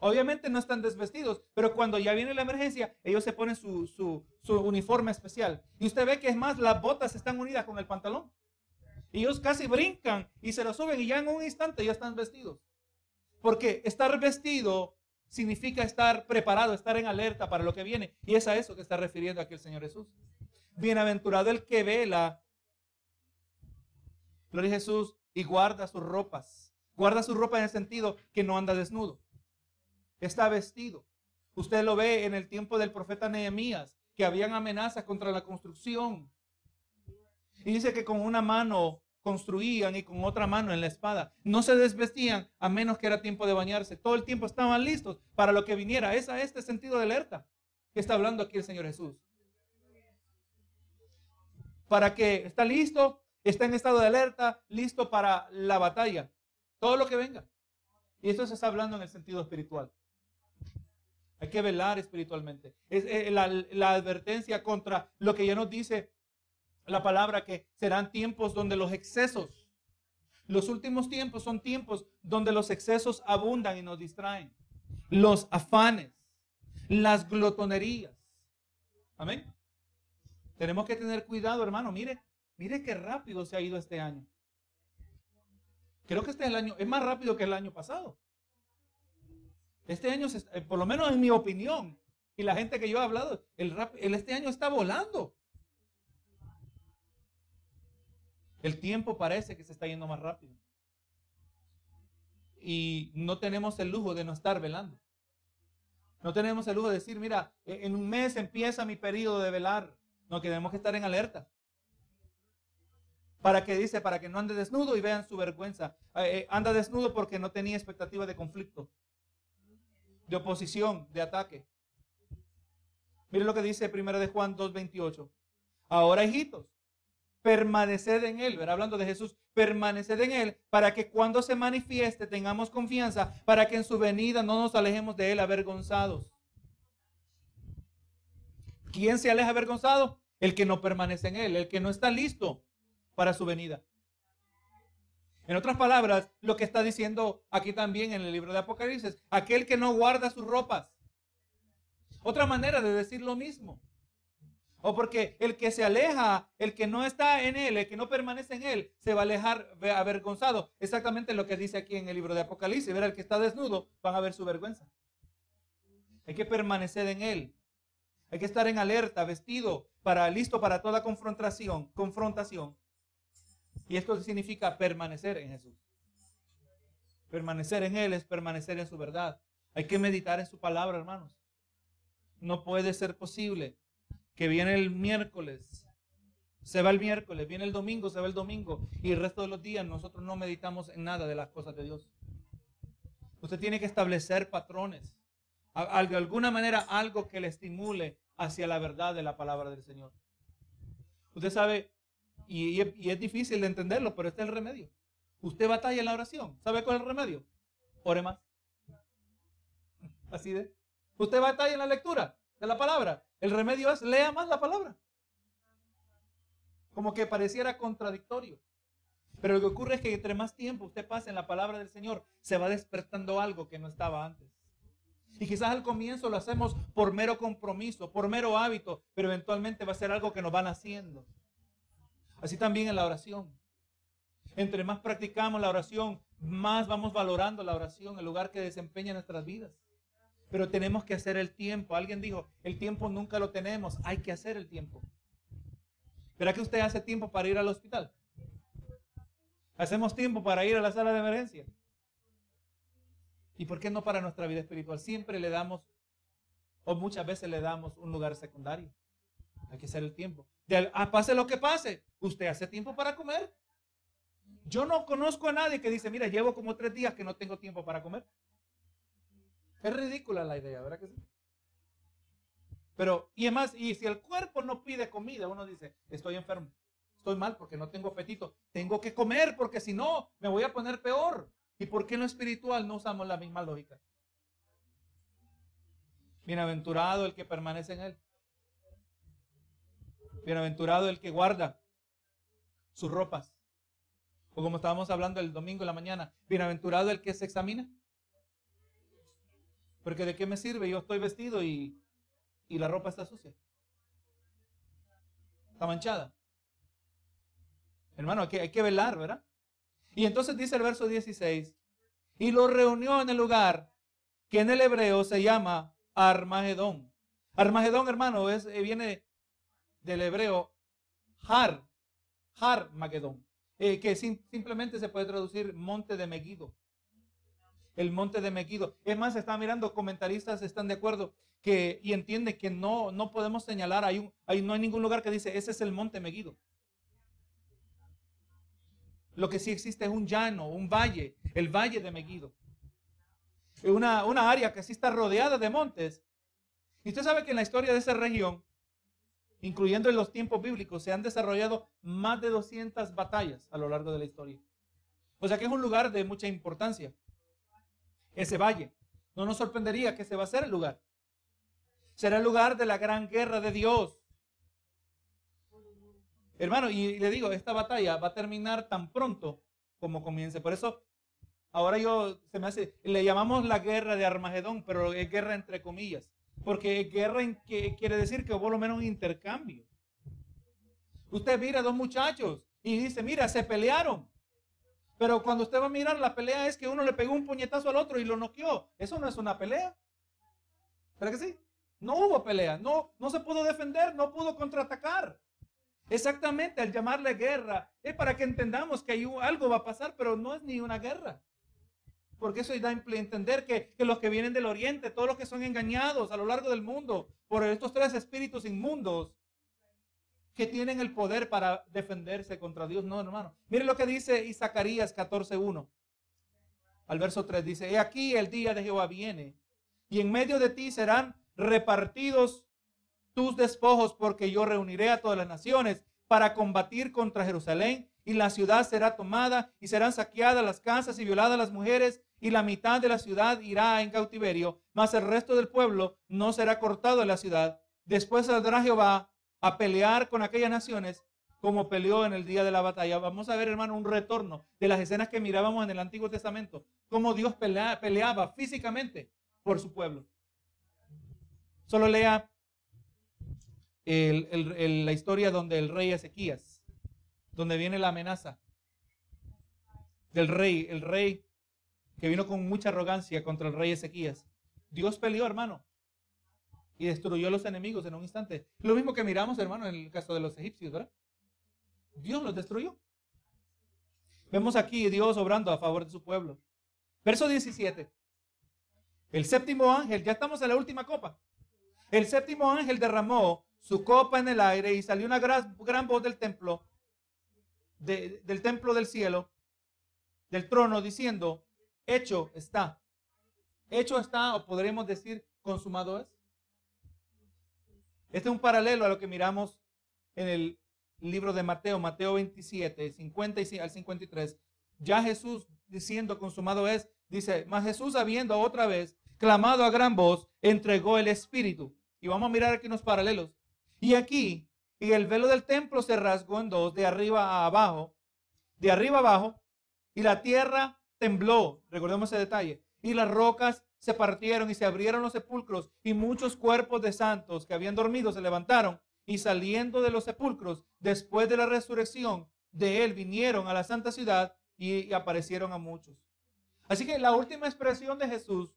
Obviamente no están desvestidos, pero cuando ya viene la emergencia, ellos se ponen su, su, su, uniforme especial. Y usted ve que es más, las botas están unidas con el pantalón. Y ellos casi brincan y se lo suben y ya en un instante ya están vestidos. Porque estar vestido significa estar preparado, estar en alerta para lo que viene. Y es a eso que está refiriendo aquí el Señor Jesús. Bienaventurado el que vela. Gloria Jesús y guarda sus ropas. Guarda su ropa en el sentido que no anda desnudo. Está vestido. Usted lo ve en el tiempo del profeta Nehemías, que habían amenazas contra la construcción. Y dice que con una mano construían y con otra mano en la espada. No se desvestían a menos que era tiempo de bañarse. Todo el tiempo estaban listos para lo que viniera. Es a este sentido de alerta que está hablando aquí el Señor Jesús. Para que está listo, está en estado de alerta, listo para la batalla. Todo lo que venga. Y esto se está hablando en el sentido espiritual. Hay que velar espiritualmente. Es eh, la, la advertencia contra lo que ya nos dice la palabra que serán tiempos donde los excesos, los últimos tiempos son tiempos donde los excesos abundan y nos distraen. Los afanes, las glotonerías. Amén. Tenemos que tener cuidado, hermano. Mire, mire qué rápido se ha ido este año. Creo que este es el año, es más rápido que el año pasado. Este año, eh, por lo menos en mi opinión, y la gente que yo he hablado, el, este año está volando. El tiempo parece que se está yendo más rápido. Y no tenemos el lujo de no estar velando. No tenemos el lujo de decir, mira, e-, en un mes empieza mi periodo de velar. No, tenemos que estar en alerta. Para que dice, para que no ande desnudo y vean su vergüenza. Eh, eh, anda desnudo porque no tenía expectativa de conflicto, de oposición, de ataque. Mire lo que dice primero de Juan 2.28. Ahora, hijitos, permaneced en Él, hablando de Jesús, permaneced en Él para que cuando se manifieste tengamos confianza, para que en su venida no nos alejemos de Él avergonzados. ¿Quién se aleja avergonzado? El que no permanece en Él, el que no está listo para su venida. En otras palabras, lo que está diciendo aquí también en el libro de Apocalipsis, aquel que no guarda sus ropas. Otra manera de decir lo mismo. O porque el que se aleja, el que no está en él, el que no permanece en él, se va a alejar avergonzado. Exactamente lo que dice aquí en el libro de Apocalipsis. Ver al que está desnudo, van a ver su vergüenza. Hay que permanecer en él. Hay que estar en alerta, vestido, para, listo para toda confrontación, confrontación. Y esto significa permanecer en Jesús. Permanecer en Él es permanecer en su verdad. Hay que meditar en su palabra, hermanos. No puede ser posible que viene el miércoles, se va el miércoles, viene el domingo, se va el domingo y el resto de los días nosotros no meditamos en nada de las cosas de Dios. Usted tiene que establecer patrones, de alguna manera algo que le estimule hacia la verdad de la palabra del Señor. Usted sabe, y, es difícil de entenderlo, pero este es el remedio. Usted batalla en la oración. ¿Sabe cuál es el remedio? Ore más. [laughs] Así de. Usted batalla en la lectura de la palabra. El remedio es lea más la palabra. Como que pareciera contradictorio. Pero lo que ocurre es que entre más tiempo usted pase en la palabra del Señor, se va despertando algo que no estaba antes. Y quizás al comienzo lo hacemos por mero compromiso, por mero hábito, pero eventualmente va a ser algo que nos van haciendo. Así también en la oración. Entre más practicamos la oración, más vamos valorando la oración, el lugar que desempeña en nuestras vidas. Pero tenemos que hacer el tiempo. Alguien dijo, el tiempo nunca lo tenemos, hay que hacer el tiempo. ¿Verá que usted hace tiempo para ir al hospital? Hacemos tiempo para ir a la sala de emergencia. ¿Y por qué no para nuestra vida espiritual? Siempre le damos, o muchas veces le damos un lugar secundario. Hay que hacer el tiempo. Ah, pase lo que pase, usted hace tiempo para comer. Yo no conozco a nadie que dice, mira, llevo como tres días que no tengo tiempo para comer. Es ridícula la idea, ¿verdad que sí? Pero, y además, y si el cuerpo no pide comida, uno dice, estoy enfermo, estoy mal porque no tengo apetito, tengo que comer porque si no, me voy a poner peor. ¿Y por qué en lo espiritual no usamos la misma lógica? Bienaventurado el que permanece en él. Bienaventurado el que guarda sus ropas. O como estábamos hablando el domingo en la mañana, bienaventurado el que se examina. Porque de qué me sirve, yo estoy vestido y, y la ropa está sucia. Está manchada. Hermano, hay que, hay que velar, ¿verdad? Y entonces dice el verso 16, y lo reunió en el lugar que en el hebreo se llama Armagedón. Armagedón, hermano, es, eh, viene del hebreo Har, Har Magedón, eh, que simplemente se puede traducir monte de Megido. El monte de Megido. Es más, está mirando, comentaristas están de acuerdo que, y entienden que no, no podemos señalar, hay un, hay, no hay ningún lugar que dice, ese es el monte Megido. Lo que sí existe es un llano, un valle, el valle de Megido. Una, una área que sí está rodeada de montes. Y usted sabe que en la historia de esa región, incluyendo en los tiempos bíblicos, se han desarrollado más de 200 batallas a lo largo de la historia. O sea que es un lugar de mucha importancia. Ese valle. No nos sorprendería que ese va a ser el lugar. Será el lugar de la gran guerra de Dios. Hermano, y le digo, esta batalla va a terminar tan pronto como comience. Por eso, ahora yo, se me hace, le llamamos la guerra de Armagedón, pero es guerra entre comillas. Porque guerra en que quiere decir que por lo menos un intercambio. Usted mira a dos muchachos y dice, mira, se pelearon. Pero cuando usted va a mirar, la pelea es que uno le pegó un puñetazo al otro y lo noqueó. Eso no es una pelea. ¿Verdad que sí? No hubo pelea, no, no se pudo defender, no pudo contraatacar. Exactamente, al llamarle guerra, es para que entendamos que algo va a pasar, pero no es ni una guerra. Porque eso da a entender que, los que vienen del oriente, todos los que son engañados a lo largo del mundo por estos tres espíritus inmundos, que tienen el poder para defenderse contra Dios. No, hermano. Mire lo que dice Zacarías 14.1. Al verso 3 dice, he aquí el día de Jehová viene, y en medio de ti serán repartidos tus despojos, porque yo reuniré a todas las naciones para combatir contra Jerusalén, y la ciudad será tomada, y serán saqueadas las casas y violadas las mujeres, y la mitad de la ciudad irá en cautiverio, mas el resto del pueblo no será cortado de la ciudad. Después saldrá Jehová a pelear con aquellas naciones como peleó en el día de la batalla. Vamos a ver, hermano, un retorno de las escenas que mirábamos en el Antiguo Testamento, cómo Dios peleaba físicamente por su pueblo. Solo lea la historia donde el rey Ezequías, donde viene la amenaza del rey, el rey que vino con mucha arrogancia contra el rey Ezequías. Dios peleó, hermano. Y destruyó a los enemigos en un instante. Lo mismo que miramos, hermano, en el caso de los egipcios, ¿verdad? Dios los destruyó. Vemos aquí Dios obrando a favor de su pueblo. Verso 17. El séptimo ángel, ya estamos en la última copa. El séptimo ángel derramó su copa en el aire y salió una gran, voz del templo, del templo del cielo, del trono, diciendo, hecho está. Hecho está, o podremos decir, consumado es. Este es un paralelo a lo que miramos en el libro de Mateo, Mateo 27, 50 al 53. Ya Jesús diciendo consumado es, dice, mas Jesús habiendo otra vez clamado a gran voz, entregó el Espíritu. Y vamos a mirar aquí unos paralelos. Y aquí, y el velo del templo se rasgó en dos, de arriba a abajo, de arriba a abajo, y la tierra tembló, recordemos ese detalle, y las rocas se partieron y se abrieron los sepulcros, y muchos cuerpos de santos que habían dormido se levantaron, y saliendo de los sepulcros, después de la resurrección de él, vinieron a la santa ciudad y, aparecieron a muchos. Así que la última expresión de Jesús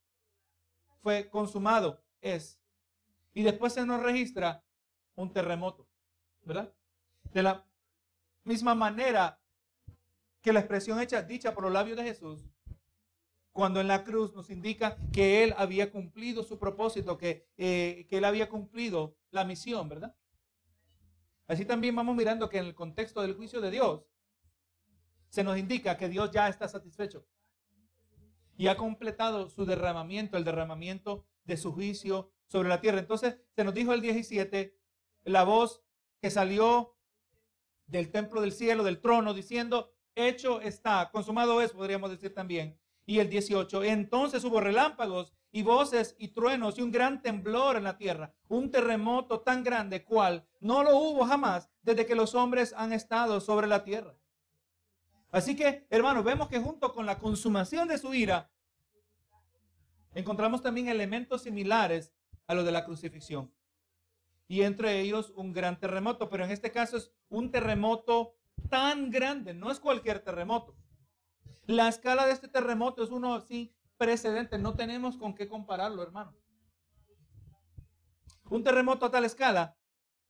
fue consumado, es. Y después se nos registra un terremoto, ¿verdad? De la misma manera que la expresión hecha, dicha por los labios de Jesús, cuando en la cruz nos indica que Él había cumplido su propósito, que, eh, que Él había cumplido la misión, ¿verdad? Así también vamos mirando que en el contexto del juicio de Dios, se nos indica que Dios ya está satisfecho y ha completado su derramamiento, el derramamiento de su juicio sobre la tierra. Entonces se nos dijo el 17, la voz que salió del templo del cielo, del trono, diciendo, hecho está, consumado es, podríamos decir también. Y el 18, entonces hubo relámpagos y voces y truenos y un gran temblor en la tierra, un terremoto tan grande cual no lo hubo jamás desde que los hombres han estado sobre la tierra. Así que, hermanos, vemos que junto con la consumación de su ira, encontramos también elementos similares a los de la crucifixión y entre ellos un gran terremoto, pero en este caso es un terremoto tan grande, no es cualquier terremoto. La escala de este terremoto es uno sin precedente, no tenemos con qué compararlo, hermano. Un terremoto a tal escala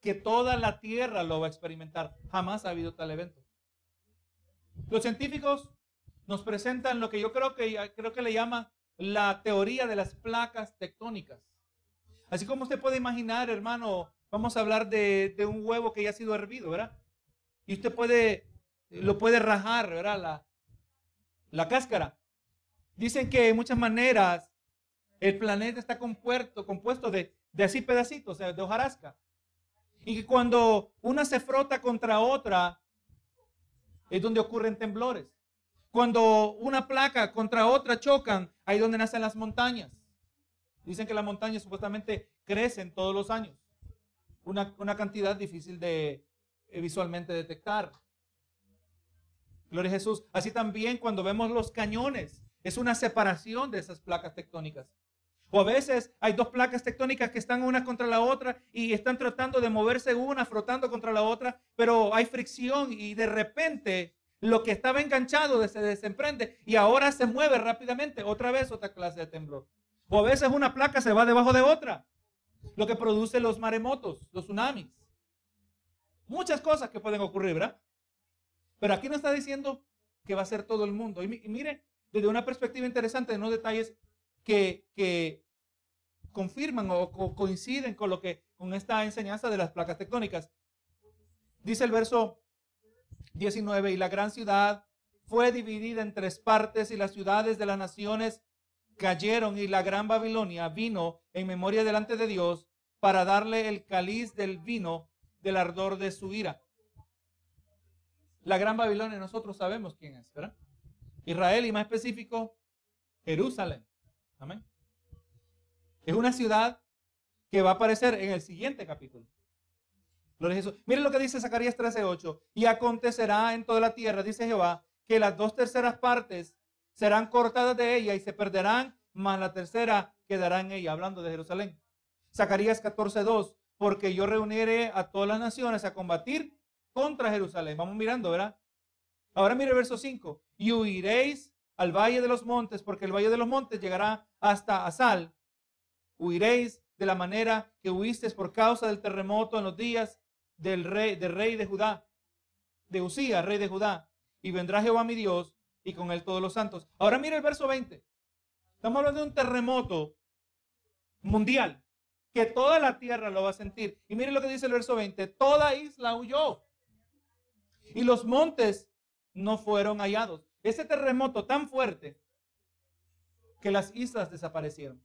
que toda la tierra lo va a experimentar. Jamás ha habido tal evento. Los científicos nos presentan lo que yo creo que, le llaman la teoría de las placas tectónicas. Así como usted puede imaginar, hermano, vamos a hablar de, un huevo que ya ha sido hervido, ¿verdad? Y usted lo puede rajar, ¿verdad? La cáscara. Dicen que de muchas maneras el planeta está compuesto, compuesto de, de así pedacitos, de hojarasca. Y que cuando una se frota contra otra, es donde ocurren temblores. Cuando una placa contra otra chocan, ahí donde nacen las montañas. Dicen que las montañas supuestamente crecen todos los años. Una, cantidad difícil de eh, visualmente detectar. Gloria a Jesús. Así también cuando vemos los cañones, es una separación de esas placas tectónicas. O a veces hay dos placas tectónicas que están una contra la otra y están tratando de moverse una, frotando contra la otra, pero hay fricción y de repente lo que estaba enganchado se desemprende y ahora se mueve rápidamente. Otra vez otra clase de temblor. O a veces una placa se va debajo de otra. Lo que produce los maremotos, los tsunamis. Muchas cosas que pueden ocurrir, ¿verdad? Pero aquí no está diciendo que va a ser todo el mundo. Y, mire, desde una perspectiva interesante, unos detalles que, confirman o, o, coinciden con lo que con esta enseñanza de las placas tectónicas. Dice el verso 19, y la gran ciudad fue dividida en tres partes y las ciudades de las naciones cayeron y la gran Babilonia vino en memoria delante de Dios para darle el cáliz del vino del ardor de su ira. La gran Babilonia nosotros sabemos quién es, ¿verdad? Israel y más específico, Jerusalén. Amén. Es una ciudad que va a aparecer en el siguiente capítulo. Miren lo que dice Zacarías 13:8. Y acontecerá en toda la tierra, dice Jehová, que las dos terceras partes serán cortadas de ella y se perderán, mas la tercera quedará en ella, hablando de Jerusalén. Zacarías 14:2, porque yo reuniré a todas las naciones a combatir contra Jerusalén. Vamos mirando, ¿verdad? Ahora mire el verso 5. Y huiréis al valle de los montes, porque el valle de los montes llegará hasta Asal. Huiréis de la manera que huiste por causa del terremoto en los días del rey, del rey de Judá, de Usía, rey de Judá. Y vendrá Jehová mi Dios y con él todos los santos. Ahora mira el verso 20. Estamos hablando de un terremoto mundial que toda la tierra lo va a sentir. Y mire lo que dice el verso 20. Toda isla huyó y los montes no fueron hallados. Ese terremoto tan fuerte que las islas desaparecieron.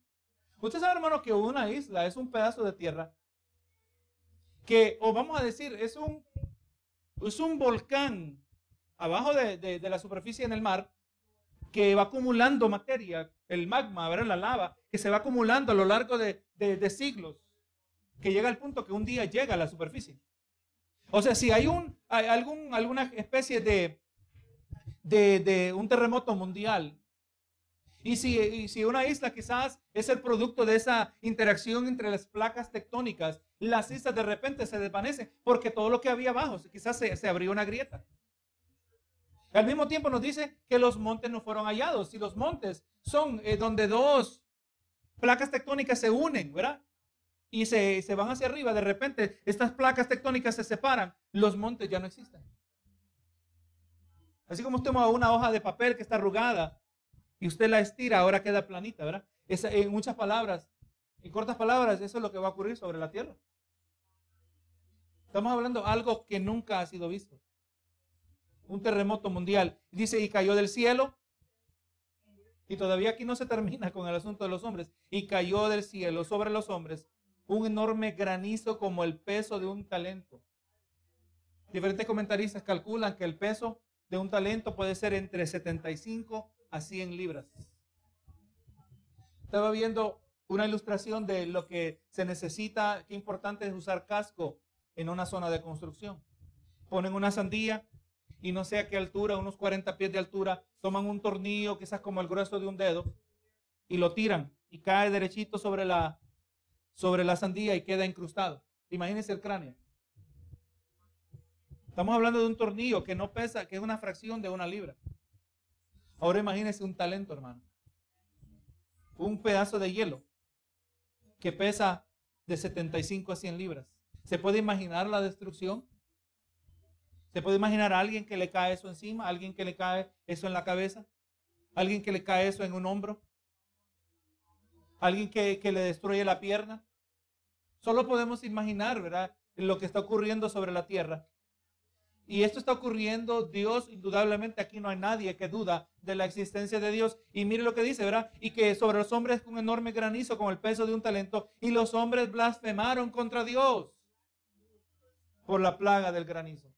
Usted sabe, hermano, que una isla es un pedazo de tierra que, o vamos a decir, es un, es un volcán abajo de, la superficie en el mar que va acumulando materia, el magma, ver la lava, que se va acumulando a lo largo de, de, siglos, que llega al punto que un día llega a la superficie. O sea, si hay, un, algún, alguna especie de, de, un terremoto mundial, y si, y si, una isla quizás es el producto de esa interacción entre las placas tectónicas, las islas de repente se desvanecen porque todo lo que había abajo, quizás se, se abrió una grieta. Al mismo tiempo nos dice que los montes no fueron hallados. Si los montes son eh, donde dos placas tectónicas se unen, ¿verdad? Y se, se van hacia arriba, de repente estas placas tectónicas se separan, los montes ya no existen. Así como usted toma una hoja de papel que está arrugada y usted la estira, ahora queda planita, ¿verdad? en muchas palabras, en cortas palabras, eso es lo que va a ocurrir sobre la tierra. Estamos hablando de algo que nunca ha sido visto un terremoto mundial. Dice, y cayó del cielo. Y todavía aquí no se termina con el asunto de los hombres. Y cayó del cielo sobre los hombres un enorme granizo como el peso de un talento. Diferentes comentaristas calculan que el peso de un talento puede ser entre 75 a 100 libras. Estaba viendo una ilustración de lo que se necesita, qué importante es usar casco en una zona de construcción. Ponen una sandía y no sé a qué altura, unos 40 pies de altura, toman un tornillo quizás como el grueso de un dedo y lo tiran y cae derechito sobre la, sobre la sandía y queda incrustado. Imagínense el cráneo. Estamos hablando de un tornillo que no pesa, que es una fracción de una libra. Ahora imagínense un talento, hermano. Un pedazo de hielo que pesa de 75 a 100 libras. ¿Se puede imaginar la destrucción? ¿Se puede imaginar a alguien que le cae eso encima? ¿Alguien que le cae eso en la cabeza? ¿Alguien que le cae eso en un hombro? ¿Alguien que, le destruye la pierna? Solo podemos imaginar, ¿verdad? Lo que está ocurriendo sobre la tierra. Y esto está ocurriendo, Dios, indudablemente aquí no hay nadie que duda de la existencia de Dios. Y mire lo que dice, ¿verdad? Y que sobre los hombres un enorme granizo con el peso de un talento. Y los hombres blasfemaron contra Dios por la plaga del granizo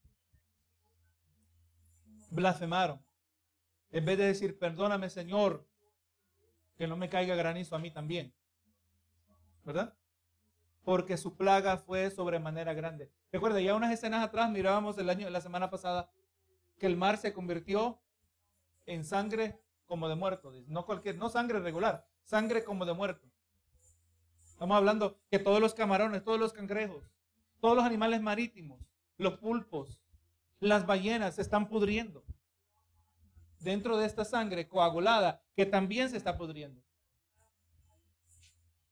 blasfemaron. En vez de decir, perdóname Señor, que no me caiga granizo a mí también. ¿Verdad? Porque su plaga fue sobremanera grande. Recuerda, ya unas escenas atrás mirábamos el año, la semana pasada, que el mar se convirtió en sangre como de muerto. No cualquier, no sangre regular, sangre como de muerto. Estamos hablando que todos los camarones, todos los cangrejos, todos los animales marítimos, los pulpos, las ballenas se están pudriendo dentro de esta sangre coagulada que también se está pudriendo.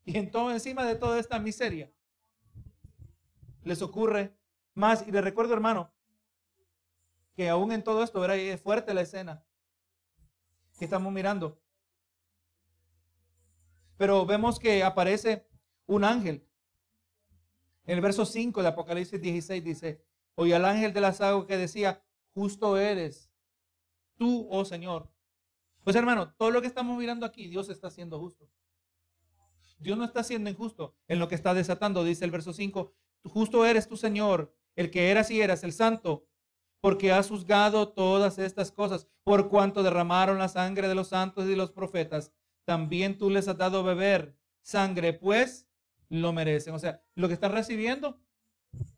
Y entonces encima de toda esta miseria les ocurre más. Y les recuerdo, hermano, que aún en todo esto, verá, es fuerte la escena que estamos mirando. Pero vemos que aparece un ángel. En el verso 5 de Apocalipsis 16 dice, Oye al ángel de las aguas que decía, justo eres tú, oh Señor. Pues hermano, todo lo que estamos mirando aquí, Dios está siendo justo. Dios no está siendo injusto en lo que está desatando, dice el verso 5. Justo eres tú, Señor, el que eras y eras, el santo, porque has juzgado todas estas cosas, por cuanto derramaron la sangre de los santos y de los profetas. También tú les has dado beber sangre, pues lo merecen. O sea, lo que están recibiendo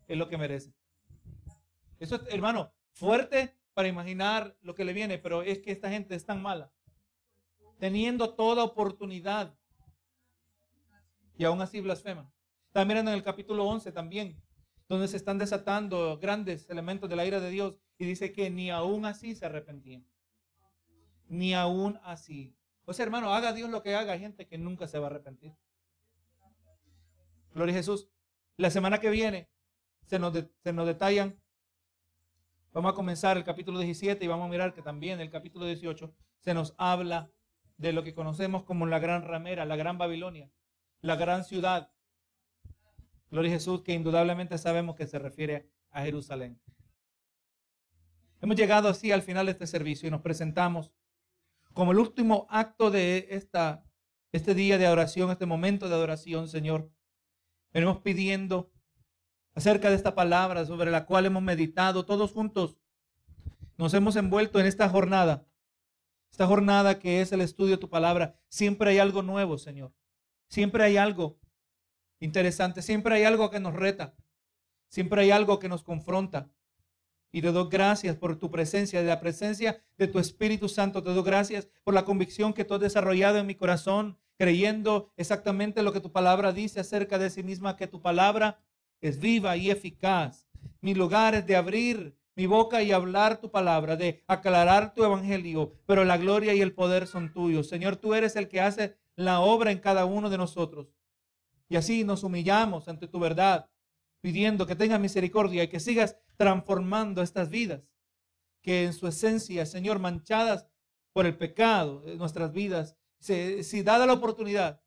es lo que merecen. Eso es, hermano, fuerte para imaginar lo que le viene, pero es que esta gente es tan mala. Teniendo toda oportunidad. Y aún así blasfema. Está mirando en el capítulo 11 también, donde se están desatando grandes elementos de la ira de Dios. Y dice que ni aún así se arrepentían. Ni aún así. O sea, hermano, haga Dios lo que haga, gente que nunca se va a arrepentir. Gloria a Jesús. La semana que viene se nos, se nos detallan. Vamos a comenzar el capítulo 17 y vamos a mirar que también el capítulo 18 se nos habla de lo que conocemos como la gran ramera, la gran Babilonia, la gran ciudad. Gloria a Jesús, que indudablemente sabemos que se refiere a Jerusalén. Hemos llegado así al final de este servicio y nos presentamos como el último acto de esta, este día de adoración, este momento de adoración, Señor. Venimos pidiendo acerca de esta palabra sobre la cual hemos meditado todos juntos. Nos hemos envuelto en esta jornada esta jornada que es el estudio de tu palabra, siempre hay algo nuevo, Señor. Siempre hay algo interesante, siempre hay algo que nos reta, siempre hay algo que nos confronta. Y te doy gracias por tu presencia, de la presencia de tu Espíritu Santo. Te doy gracias por la convicción que tú has desarrollado en mi corazón, creyendo exactamente lo que tu palabra dice acerca de sí misma, que tu palabra es viva y eficaz. Mi lugar es de abrir mi boca y hablar tu palabra, de aclarar tu evangelio, pero la gloria y el poder son tuyos. Señor, tú eres el que hace la obra en cada uno de nosotros. Y así nos humillamos ante tu verdad, pidiendo que tengas misericordia y que sigas transformando estas vidas, que en su esencia, Señor, manchadas por el pecado de nuestras vidas, si dada la oportunidad,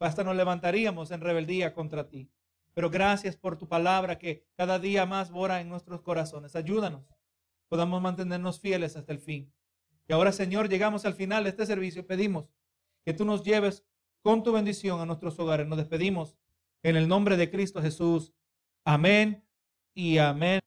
hasta nos levantaríamos en rebeldía contra ti. Pero gracias por tu palabra que cada día más mora en nuestros corazones. Ayúdanos, podamos mantenernos fieles hasta el fin. Y ahora, Señor, llegamos al final de este servicio y pedimos que tú nos lleves con tu bendición a nuestros hogares. Nos despedimos en el nombre de Cristo Jesús. Amén y amén.